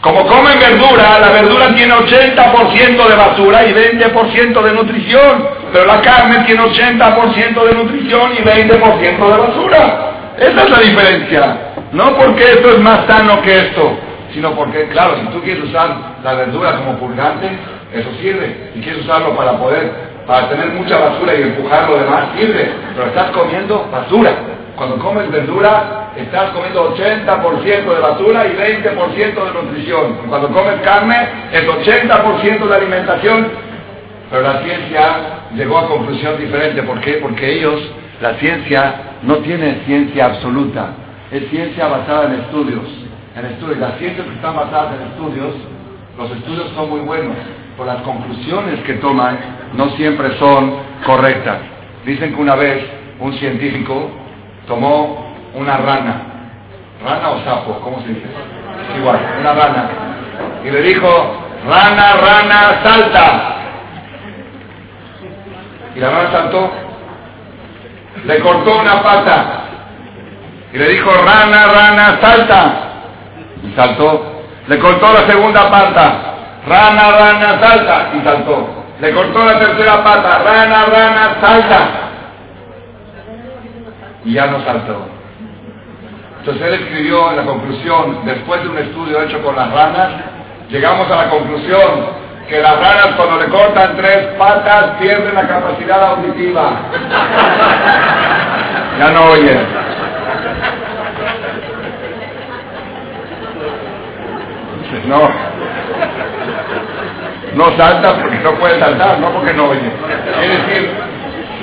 Como comen verdura, la verdura tiene 80% de basura y 20% de nutrición, pero la carne tiene 80% de nutrición y 20% de basura. Esa es la diferencia. No porque esto es más sano que esto. Sino porque, claro, si tú quieres usar la verdura como purgante, eso sirve. Si quieres usarlo para poder, para tener mucha basura y empujar lo demás, sirve. Pero estás comiendo basura. Cuando comes verdura, estás comiendo 80% de basura y 20% de nutrición. Cuando comes carne, es 80% de alimentación. Pero la ciencia llegó a conclusión diferente. ¿Por qué? Porque ellos, la ciencia, no tiene ciencia absoluta. Es ciencia basada en estudios. En estudios. Las ciencias que están basadas en estudios, los estudios son muy buenos, pero las conclusiones que toman no siempre son correctas. Dicen que una vez un científico tomó una rana, rana o sapo, ¿cómo se dice? igual, una rana, y le dijo, rana, rana, salta. Y la rana saltó, le cortó una pata y le dijo, rana, rana, salta. Y saltó. Le cortó la segunda pata, rana, rana, salta. Y saltó. Le cortó la tercera pata, rana, rana, salta y ya no saltó. Entonces él escribió en la conclusión, después de un estudio hecho con las ranas, llegamos a la conclusión que las ranas cuando le cortan tres patas pierden la capacidad auditiva. ya no oyen. No. No salta porque no puede saltar, no porque no oye. Es decir,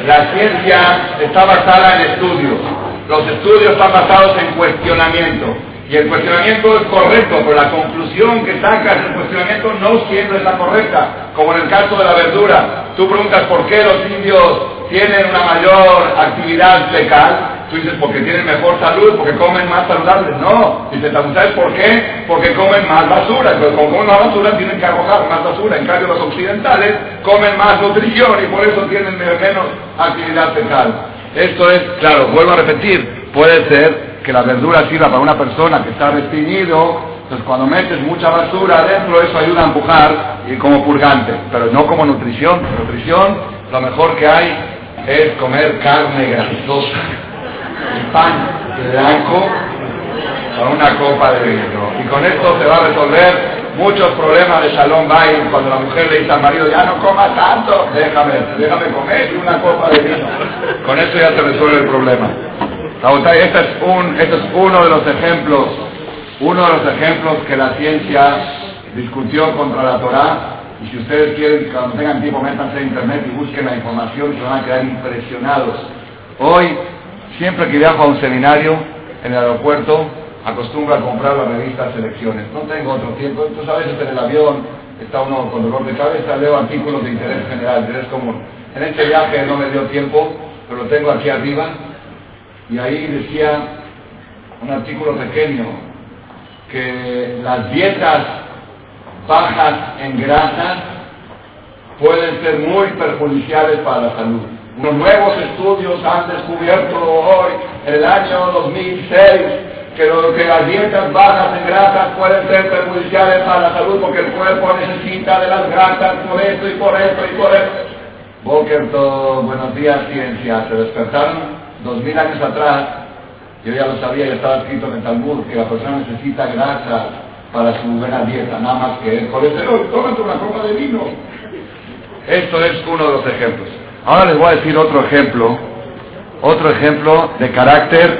la ciencia está basada en estudios. Los estudios están basados en cuestionamiento. Y el cuestionamiento es correcto, pero la conclusión que sacas del cuestionamiento no siempre es correcta. Como en el caso de la verdura. Tú preguntas por qué los indios tienen una mayor actividad fecal Dices, porque tienen mejor salud, porque comen más saludables. No, dice, ¿sabes por qué? Porque comen más basura. Como comen más basura, tienen que arrojar más basura. En cambio, los occidentales comen más nutrición y por eso tienen menos actividad fecal. Esto es, claro, vuelvo a repetir, puede ser que la verdura sirva para una persona que está restringido, entonces cuando metes mucha basura adentro, eso ayuda a empujar y como purgante, pero no como nutrición. Nutrición, lo mejor que hay es comer carne grasosa pan blanco con una copa de vino. Y con esto se va a resolver muchos problemas de Shalom Bay cuando la mujer le dice al marido, ya no coma tanto, déjame, déjame comer una copa de vino. Con eso ya se resuelve el problema. Este es, un, este es uno de los ejemplos, uno de los ejemplos que la ciencia discutió contra la Torah. Y si ustedes quieren, cuando tengan tiempo, métanse en internet y busquen la información se van a quedar impresionados. Hoy Siempre que viajo a un seminario en el aeropuerto, acostumbro a comprar la revista Selecciones. No tengo otro tiempo, entonces a veces en el avión está uno con dolor de cabeza, leo artículos de interés general, de interés común. En este viaje no me dio tiempo, pero lo tengo aquí arriba, y ahí decía un artículo pequeño que las dietas bajas en grasas pueden ser muy perjudiciales para la salud. Los nuevos estudios han descubierto hoy, el año 2006, que, las dietas bajas en grasas pueden ser perjudiciales para la salud porque el cuerpo necesita de las grasas por esto y por esto y por esto. Bokerto, buenos días ciencia, se despertaron dos mil años atrás, yo ya lo sabía, ya estaba escrito en el Talmud, que la persona necesita grasa para su buena dieta, nada más que el colesterol, tómate una copa de vino. Esto es uno de los ejemplos. Ahora les voy a decir otro ejemplo, otro ejemplo de carácter,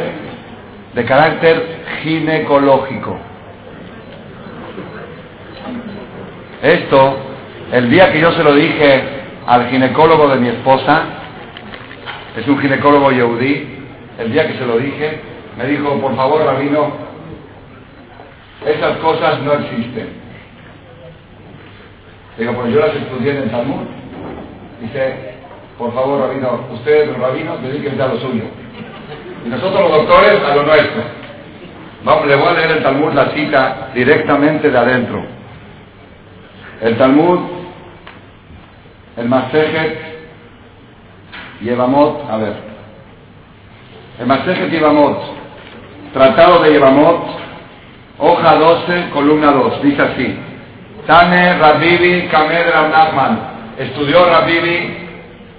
de carácter ginecológico. Esto, el día que yo se lo dije al ginecólogo de mi esposa, es un ginecólogo yeudí, el día que se lo dije, me dijo, por favor, rabino, esas cosas no existen. Digo, pues yo las estudié en el Talmud. Dice, por favor, rabino, ustedes los rabinos dedíquense a lo suyo. Y nosotros los doctores a lo nuestro. Vamos, le voy a leer el Talmud la cita directamente de adentro. El Talmud, el Masejet Yevamot, a ver. El Masejet Yevamot, Tratado de Yevamot, hoja 12, columna 2, dice así. Tane Rabibi Kamer Nachman, estudió Rabibi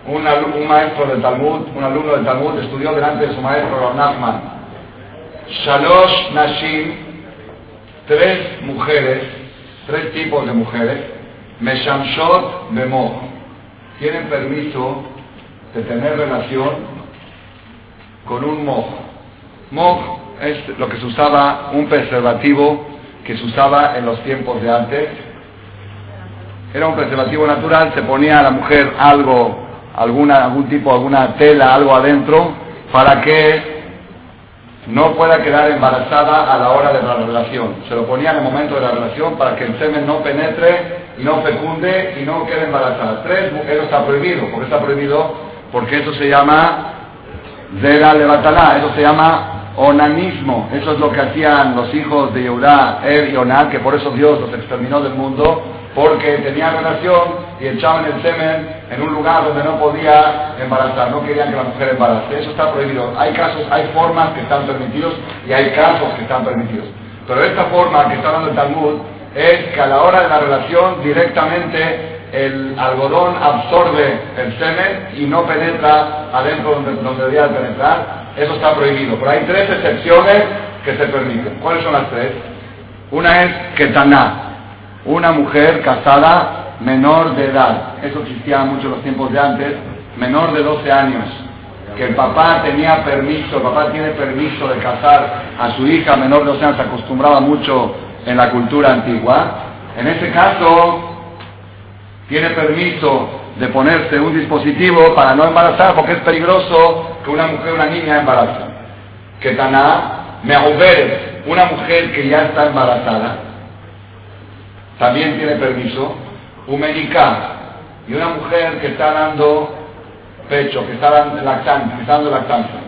un, maestro del Talmud, un alumno del Talmud, estudió delante de su maestro Rav Nachman. Shalosh Nashim, tres mujeres, tres tipos de mujeres, Meshamshot Bemo, tienen permiso de tener relación con un moj. Moj es lo que se usaba, un preservativo que se usaba en los tiempos de antes. Era un preservativo natural, se ponía a la mujer algo, alguna, algún tipo, alguna tela, algo adentro, para que no pueda quedar embarazada a la hora de la relación. Se lo ponía en el momento de la relación para que el semen no penetre no fecunde y no quede embarazada. Tres, eso está prohibido. ¿Por qué está prohibido? Porque eso se llama Zera Levatalá, eso se llama onanismo. Eso es lo que hacían los hijos de Yehudá, Er y Onan, que por eso Dios los exterminó del mundo, porque tenían relación y echaban el semen en un lugar donde no podía embarazar, no querían que la mujer embarace. Eso está prohibido. Hay casos, hay formas que están permitidos y hay casos que están permitidos. Pero esta forma que está dando el Talmud es que a la hora de la relación directamente el algodón absorbe el semen y no penetra adentro donde, donde penetrar. Eso está prohibido. Pero hay tres excepciones que se permiten. ¿Cuáles son las tres? Una es Ketaná, una mujer casada menor de edad, eso existía mucho en los tiempos de antes, menor de 12 años, que el papá tenía permiso, el papá tiene permiso de casar a su hija menor de 12 años, se acostumbraba mucho en la cultura antigua, en ese caso tiene permiso de ponerse un dispositivo para no embarazar, porque es peligroso que una mujer, una niña embaraza. Que Taná, me una mujer que ya está embarazada, también tiene permiso Umenica, y una mujer que está dando pecho, que está dando lactancia, que está dando lactancia.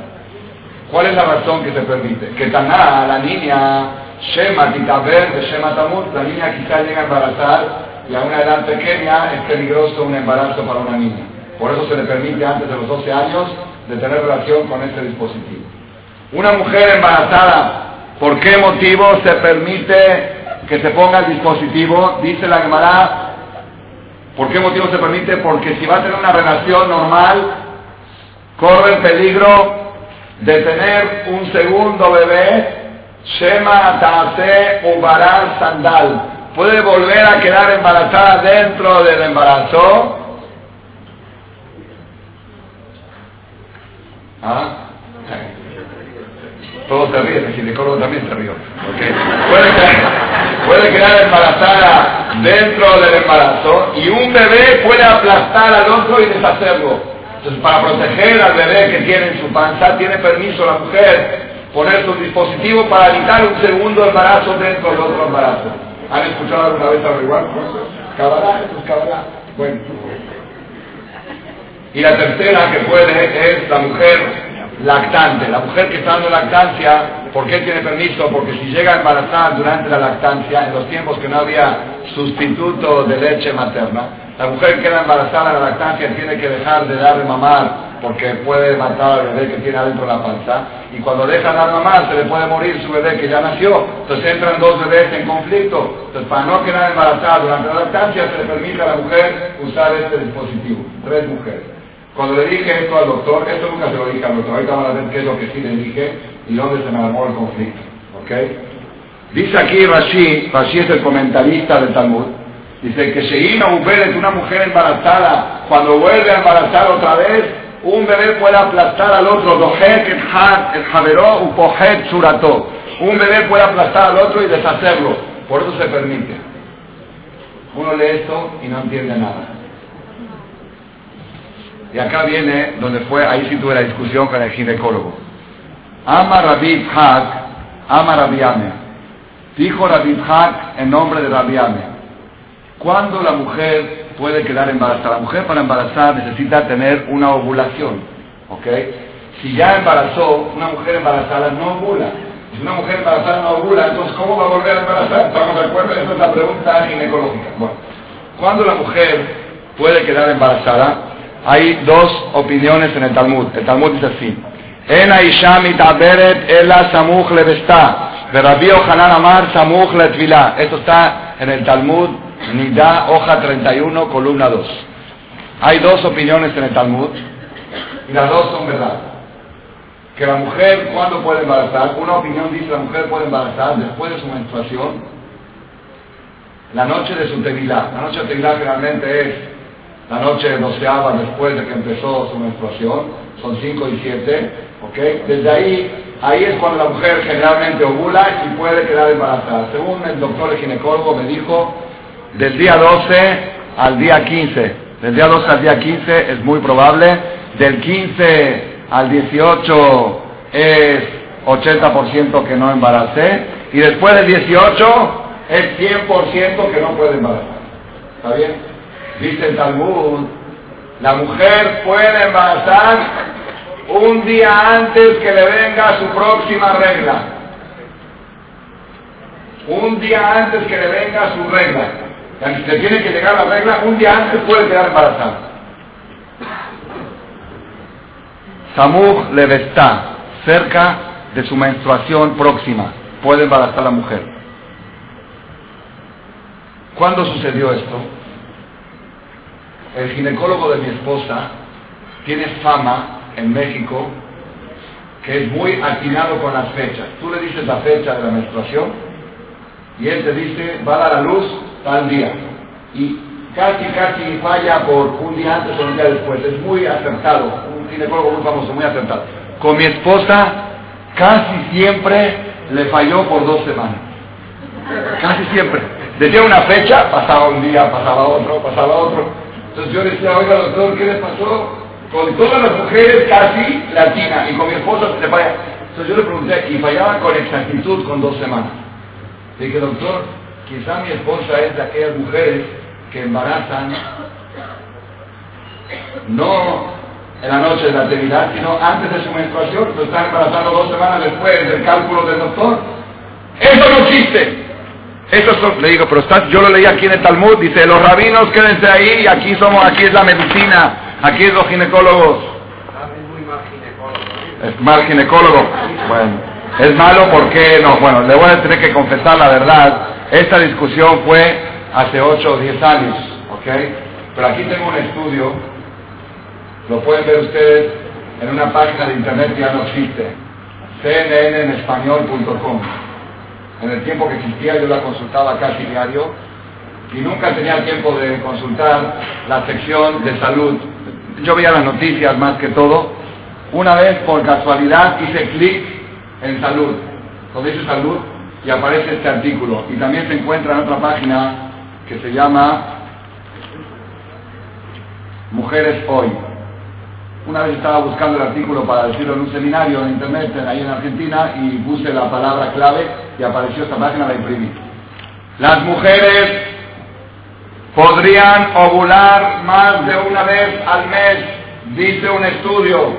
¿Cuál es la razón que se permite? Que Taná, la niña, Shema, Titaber, de Shema Tamut, la niña quizá llega a embarazar y a una edad pequeña es peligroso un embarazo para una niña. Por eso se le permite antes de los 12 años de tener relación con este dispositivo. Una mujer embarazada, ¿por qué motivo se permite que se ponga el dispositivo? Dice la Gemara, ¿Por qué motivo se permite? Porque si va a tener una relación normal, corre el peligro de tener un segundo bebé, Shema Tase Ubaral Sandal. Puede volver a quedar embarazada dentro del embarazo. ¿Ah? Todos se ríen, el ginecólogo también se rió. Puede, quedar embarazada dentro del embarazo y un bebé puede aplastar al otro y deshacerlo. Entonces, para proteger al bebé que tiene en su panza, tiene permiso la mujer poner su dispositivo para evitar un segundo embarazo dentro del otro embarazo. ¿Han escuchado alguna vez algo igual? Cabalá, eso es cabalá. Bueno. Y la tercera que puede es la mujer lactante. La mujer que está dando lactancia, ¿por qué tiene permiso? Porque si llega a embarazar durante la lactancia, en los tiempos que no había sustituto de leche materna, la mujer que queda embarazada en la lactancia tiene que dejar de dar de mamar porque puede matar al bebé que tiene adentro la panza. Y cuando deja de dar mamar se le puede morir su bebé que ya nació. Entonces entran dos bebés en conflicto. Entonces para no quedar embarazada durante la lactancia se le permite a la mujer usar este dispositivo. Tres mujeres cuando le dije esto al doctor, esto nunca se lo dije al doctor, ahorita van a ver qué es lo que sí le dije y dónde se me armó el conflicto. ¿Ok? Dice aquí Rashi, Rashi es el comentarista del Talmud, dice que Sheina es una mujer embarazada, cuando vuelve a embarazar otra vez, un bebé puede aplastar al otro, el javeró, upohet surato. Un bebé puede aplastar al otro y deshacerlo. Por eso se permite. Uno lee esto y no entiende nada. Y acá viene donde fue, ahí sí tuve la discusión con el ginecólogo. Ama Rabbi Hak, ama Rabbi Dijo Rabbi Hak en nombre de Rabbi ¿Cuándo la mujer puede quedar embarazada? La mujer para embarazar necesita tener una ovulación. ¿Ok? Si ya embarazó, una mujer embarazada no ovula. Si una mujer embarazada no ovula, entonces ¿cómo va a volver a embarazar? ¿Estamos de acuerdo? Esa es la pregunta ginecológica. Bueno, ¿cuándo la mujer puede quedar embarazada? Hay dos opiniones en el Talmud. El Talmud dice así. En Aisha mitaberet ela samuch levesta. De Rabbi Ohanan Amar samuch letvila. Esto está en el Talmud, Nida, hoja 31, columna 2. Hay dos opiniones en el Talmud y las dos son verdad. que la mujer, ¿cuándo puede embarazar? Una opinión dice la mujer puede embarazar después de su menstruación, la noche de su tevilá. La noche de tevilá generalmente es la noche doceava después de que empezó su menstruación, son 5 y 7, ¿ok? Desde ahí, ahí es cuando la mujer generalmente ovula y puede quedar embarazada. Según el doctor el ginecólogo me dijo, del día 12 al día 15, del día 12 al día 15 es muy probable, del 15 al 18 es 80% que no embaracé, y después del 18 es 100% que no puede embarazar. ¿Está bien? Dice el Talmud, la mujer puede embarazar un día antes que le venga su próxima regla. Un día antes que le venga su regla. Si le tiene que llegar la regla, un día antes puede quedar embarazada. Samuj Levestá, cerca de su menstruación próxima, puede embarazar a la mujer. ¿Cuándo sucedió esto? El ginecólogo de mi esposa tiene fama en México que es muy atinado con las fechas. Tú le dices la fecha de la menstruación y él te dice va a dar a luz tal día. Y casi, casi falla por un día antes o un día después. Es muy acertado, un ginecólogo muy famoso, muy acertado. Con mi esposa casi siempre le falló por dos semanas. Casi siempre. Decía una fecha, pasaba un día, pasaba otro, pasaba otro. Entonces yo decía, oiga doctor, ¿qué le pasó? Con todas las mujeres casi latina y con mi esposa se falla. Entonces yo le pregunté, y fallaban con exactitud con dos semanas. Le dije, doctor, quizá mi esposa es de aquellas mujeres que embarazan no en la noche de la actividad, sino antes de su menstruación, pero están embarazando dos semanas después del cálculo del doctor. Eso no existe. Eso es, le digo, pero estás, yo lo leí aquí en el Talmud, dice, los rabinos quédense ahí aquí somos, aquí es la medicina, aquí es los ginecólogos. Es mal ginecólogo. Bueno, es malo porque no, bueno, le voy a tener que confesar la verdad. Esta discusión fue hace 8 o 10 años, ¿ok? Pero aquí tengo un estudio, lo pueden ver ustedes en una página de internet que ya no existe, cnnenespañol.com. En el tiempo que existía yo la consultaba casi diario y nunca tenía tiempo de consultar la sección de salud. Yo veía las noticias más que todo. Una vez por casualidad hice clic en salud. Cuando dice salud y aparece este artículo. Y también se encuentra en otra página que se llama Mujeres Hoy. Una vez estaba buscando el artículo para decirlo en un seminario en internet ahí en Argentina y puse la palabra clave y apareció esta página, la imprimí. Las mujeres podrían ovular más de una vez al mes, dice un estudio.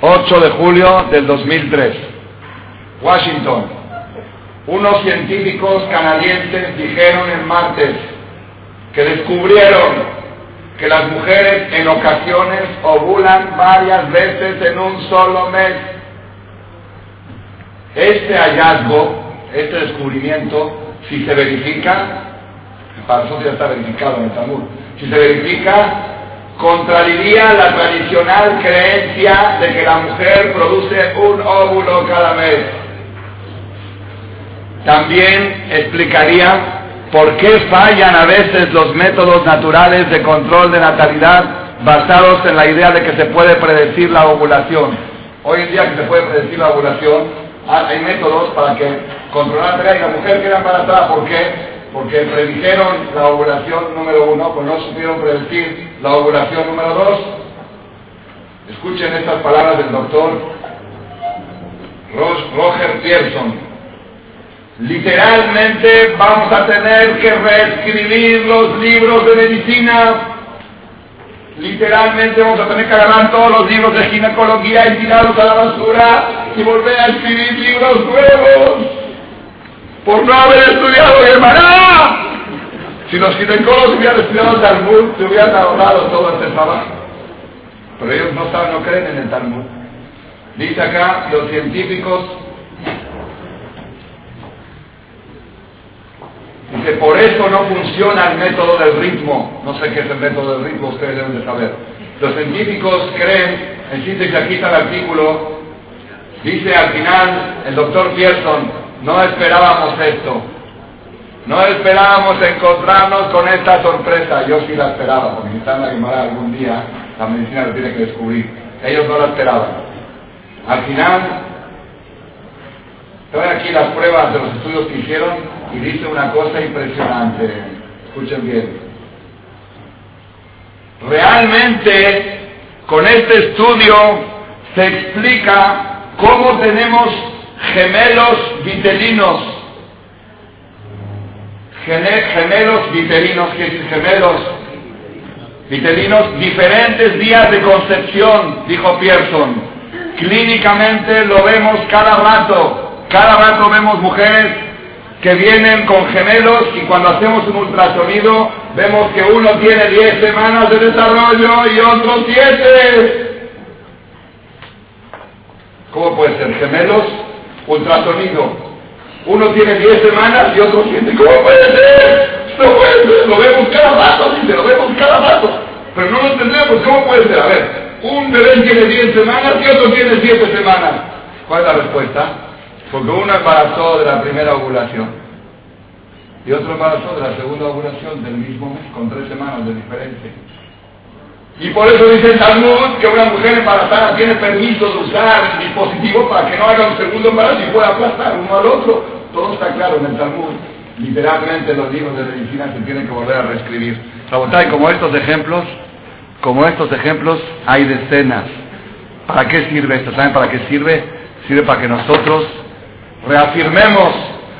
8 de julio del 2003. Washington. Unos científicos canadienses dijeron el martes que descubrieron que las mujeres en ocasiones ovulan varias veces en un solo mes. Este hallazgo, este descubrimiento, si se verifica, para nosotros ya está verificado en el Talmud, si se verifica, contradiría la tradicional creencia de que la mujer produce un óvulo cada mes. También explicaría por qué fallan a veces los métodos naturales de control de natalidad basados en la idea de que se puede predecir la ovulación. Hoy en día que se puede predecir la ovulación, hay métodos para que controlar la y la mujer queda embarazada. ¿Por qué? Porque predijeron la ovulación número uno, pues no supieron predecir la ovulación número dos. Escuchen estas palabras del doctor Roger Pearson, Literalmente vamos a tener que reescribir los libros de medicina. Literalmente vamos a tener que agarrar todos los libros de ginecología y tirarlos a la basura y volver a escribir libros nuevos. Por no haber estudiado hermana. Si los ginecólogos hubieran estudiado Talmud, se hubieran ahorrado todo este trabajo. Pero ellos no saben, no creen en el Talmud. Dice acá, los científicos Dice, por eso no funciona el método del ritmo. No sé qué es el método del ritmo, ustedes deben de saber. Los científicos creen en síntesis aquí está el artículo, dice al final el doctor Pearson, no esperábamos esto, no esperábamos encontrarnos con esta sorpresa, yo sí la esperaba, porque está en la algún día, la medicina lo tiene que descubrir, ellos no la esperaban. Al final, trae aquí las pruebas de los estudios que hicieron y dice una cosa impresionante, escuchen bien. Realmente, con este estudio se explica cómo tenemos gemelos vitelinos. Gemelos vitelinos, que es gemelos vitelinos, diferentes días de concepción, dijo Pearson. Clínicamente lo vemos cada rato. Cada rato vemos mujeres que vienen con gemelos y cuando hacemos un ultrasonido vemos que uno tiene 10 semanas de desarrollo y otro 7. ¿Cómo puede ser? Gemelos, ultrasonido. Uno tiene 10 semanas y otro 7. ¿Cómo puede ser? No puede. Lo vemos cada rato, dice, lo vemos cada rato. Pero no lo entendemos. ¿Cómo puede ser? A ver, un bebé tiene 10 semanas y otro tiene 7 semanas. ¿Cuál es la respuesta? Porque uno embarazó de la primera ovulación y otro embarazó de la segunda ovulación del mismo mes con tres semanas de diferencia. Y por eso dice el Talmud que una mujer embarazada tiene permiso de usar el dispositivo para que no haga un segundo embarazo y pueda aplastar uno al otro. Todo está claro en el Talmud. Literalmente los libros de medicina se tienen que volver a reescribir. y como estos ejemplos, como estos ejemplos, hay decenas. ¿Para qué sirve esto? ¿Saben para qué sirve? Sirve para que nosotros reafirmemos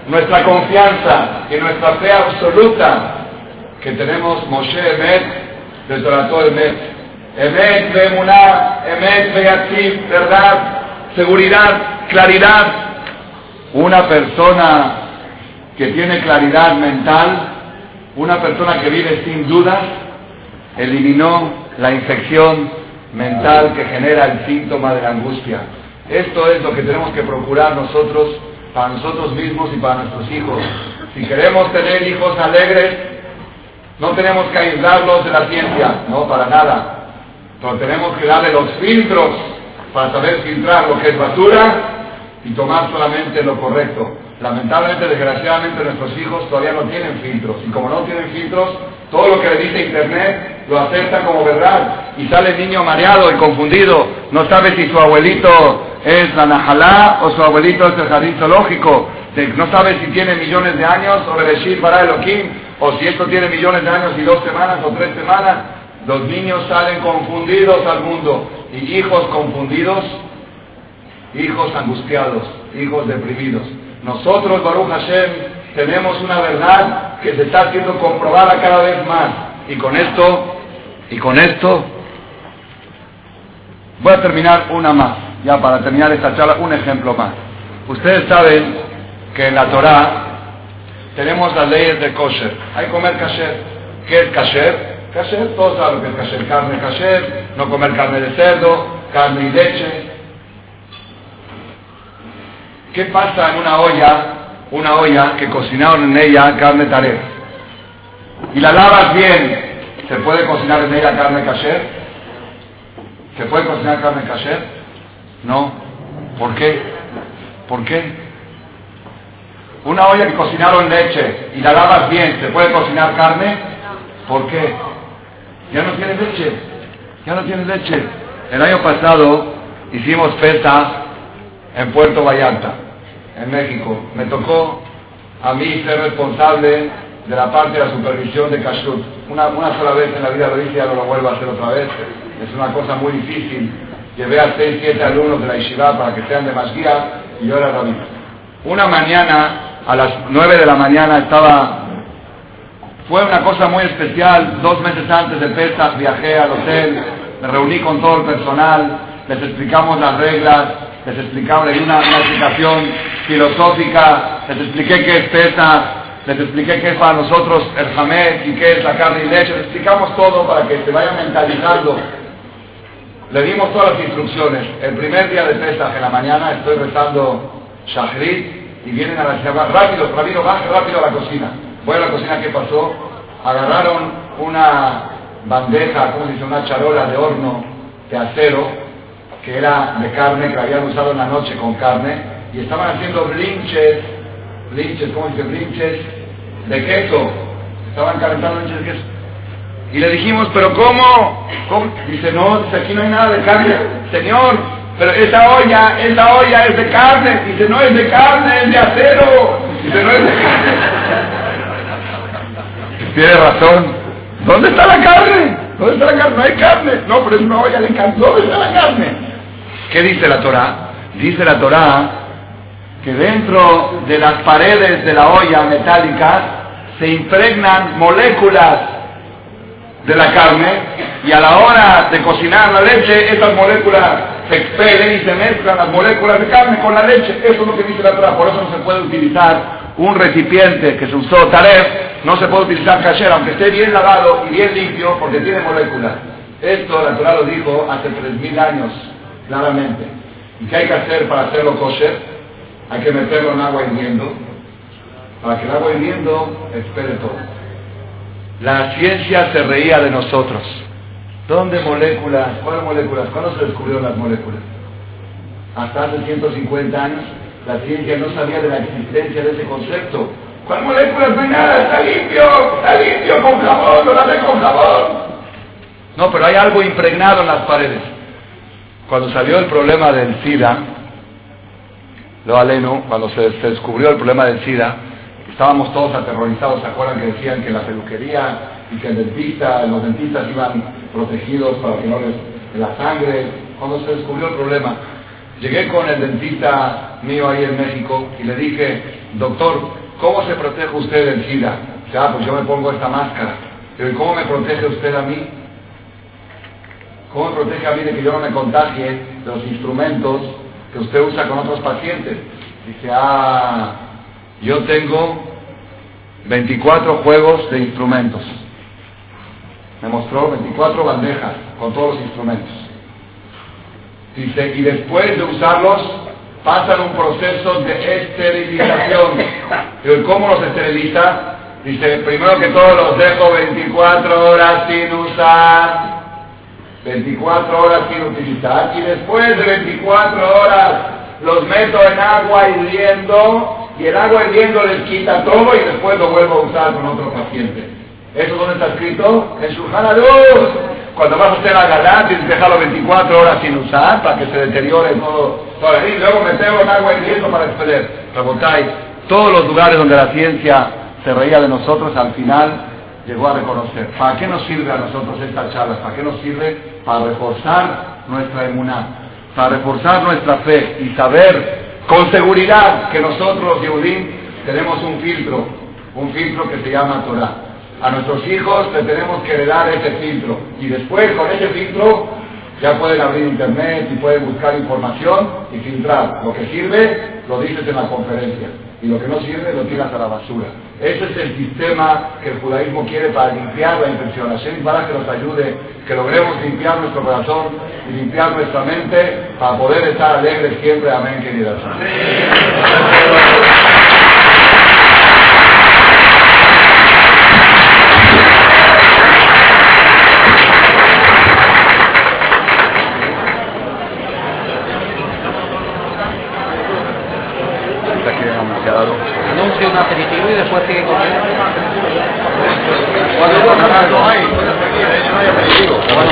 nuestra confianza y nuestra fe absoluta que tenemos Moshe Emet de Torató Emet. Emet Bemuná, Emet Beyatzim, verdad, seguridad, claridad. Una persona que tiene claridad mental, una persona que vive sin dudas, eliminó la infección mental que genera el síntoma de la angustia. Esto es lo que tenemos que procurar nosotros para nosotros mismos y para nuestros hijos. Si queremos tener hijos alegres, no tenemos que aislarlos de la ciencia, no, para nada. Pero tenemos que darle los filtros para saber filtrar lo que es basura y tomar solamente lo correcto. Lamentablemente, desgraciadamente, nuestros hijos todavía no tienen filtros. Y como no tienen filtros, todo lo que le dice Internet lo acepta como verdad. Y sale el niño mareado y confundido. No sabe si su abuelito es la Najalá o su abuelito es el jardín zoológico. No sabe si tiene millones de años o Bereshit para Elohim, o si esto tiene millones de años y dos semanas o tres semanas. Los niños salen confundidos al mundo. Y hijos confundidos, hijos angustiados, hijos deprimidos. Nosotros, Baruch Hashem, tenemos una verdad que se está haciendo comprobada cada vez más. Y con esto, y con esto, voy a terminar una más ya para terminar esta charla, un ejemplo más. Ustedes saben que en la Torah tenemos las leyes de kosher. Hay que comer kasher. ¿Qué es kasher? Kasher, todos saben que es kasher. Carne kasher, no comer carne de cerdo, carne y leche. ¿Qué pasa en una olla, una olla que cocinaron en ella carne taref? Y la lavas bien, ¿se puede cocinar en ella carne kasher? ¿Se puede cocinar carne kasher? No. ¿Por qué? ¿Por qué? Una olla que cocinaron leche y la lavas bien, ¿se puede cocinar carne? ¿Por qué? Ya no tiene leche. Ya no tiene leche. El año pasado hicimos festa en Puerto Vallarta, en México. Me tocó a mí ser responsable de la parte de la supervisión de Kashrut. Una, una sola vez en la vida lo hice, ya no lo vuelvo a hacer otra vez. Es una cosa muy difícil llevé a 6, 7 alumnos de la Yeshiva para que sean de Masguía y yo era rabino. Una mañana, a las 9 de la mañana, estaba. Fue una cosa muy especial. Dos meses antes de Pesach viajé al hotel, me reuní con todo el personal, les explicamos las reglas, les explicamos una, una explicación filosófica, les expliqué qué es Pesach, les expliqué qué es para nosotros el jamés y qué es la carne y leche, les explicamos todo para que se vayan mentalizando le dimos todas las instrucciones. El primer día de Pesach en la mañana estoy rezando Shahrit y vienen a la ciudad. Rápido, rápido, baje rápido a la cocina. Voy a la cocina, ¿qué pasó? Agarraron una bandeja, ¿cómo se dice? Una charola de horno de acero que era de carne, que la habían usado en la noche con carne, y estaban haciendo blinches, blinches, ¿cómo dice? Blinches de queso. Estaban calentando blinches de queso. Y le dijimos, ¿pero cómo? Dice, no, aquí no hay nada de carne. Señor, pero esa olla, esa olla es de carne. Dice, no es de carne, es de acero. Dice, no es de carne. Tiene razón. ¿Dónde está la carne? ¿Dónde está la carne? No hay carne. No, pero es una olla de carne. ¿Dónde está la carne? ¿Qué dice la Torah? Dice la Torah que dentro de las paredes de la olla metálica se impregnan moléculas de la carne y a la hora de cocinar la leche esas moléculas se expelen y se mezclan las moléculas de carne con la leche. Eso es lo que dice la Torah. Por eso no se puede utilizar un recipiente que se usó taref, no se puede utilizar kasher, aunque esté bien lavado y bien limpio, porque tiene moléculas. Esto la Torah lo dijo hace 3.000 años, claramente. ¿Y qué hay que hacer para hacerlo kosher? Hay que meterlo en agua hirviendo, para que el agua hirviendo espere todo. La ciencia se reía de nosotros. ¿Dónde moléculas? ¿Cuáles moléculas? ¿Cuándo se descubrieron las moléculas? Hasta hace 150 años la ciencia no sabía de la existencia de ese concepto. ¿Cuál moléculas? No hay nada, está limpio, está limpio con jabón, lo lavé con jabón. No, pero hay algo impregnado en las paredes. Cuando salió el problema del SIDA, lo aleno, cuando se, se descubrió el problema del SIDA, estábamos todos aterrorizados, ¿se acuerdan que decían que la peluquería y que el dentista, los dentistas iban protegidos para que no les, la sangre? Cuando se descubrió el problema, llegué con el dentista mío ahí en México y le dije, doctor, ¿cómo se protege usted del SIDA? Ya, pues yo me pongo esta máscara. Pero ¿y cómo me protege usted a mí? ¿Cómo me protege a mí de que yo no me contagie de los instrumentos que usted usa con otros pacientes? Dice, ah, yo tengo 24 juegos de instrumentos. Me mostró 24 bandejas con todos los instrumentos. Dice, y después de usarlos, pasan un proceso de esterilización. ¿Y cómo los esteriliza? Dice, primero que todo los dejo 24 horas sin usar. 24 horas sin utilizar. Y después de 24 horas los meto en agua hirviendo. Y el agua hirviendo les quita todo y después lo vuelvo a usar con otro paciente. ¿Eso dónde está escrito? En su Luz. Cuando vas a hacer la galá, tienes que dejarlo 24 horas sin usar para que se deteriore todo. y luego meterlo en agua hirviendo para expeler. Rebotáis. Todos los lugares donde la ciencia se reía de nosotros, al final llegó a reconocer. ¿Para qué nos sirve a nosotros estas charlas? ¿Para qué nos sirve? Para reforzar nuestra emuná, para reforzar nuestra fe y saber con seguridad que nosotros, Yehudim, tenemos un filtro, un filtro que se llama Torah. A nuestros hijos le tenemos que heredar ese filtro y después con ese filtro ya pueden abrir internet y pueden buscar información y filtrar. Lo que sirve lo dices en la conferencia y lo que no sirve lo tiras a la basura. Ese es el sistema que el judaísmo quiere para limpiar la impresión. Hashem para que nos ayude, que logremos limpiar nuestro corazón y limpiar nuestra mente para poder estar alegres siempre. Amén, queridas. Anuncia un aperitivo y después sigue comiendo. Cuando hay, no hay aperitivo.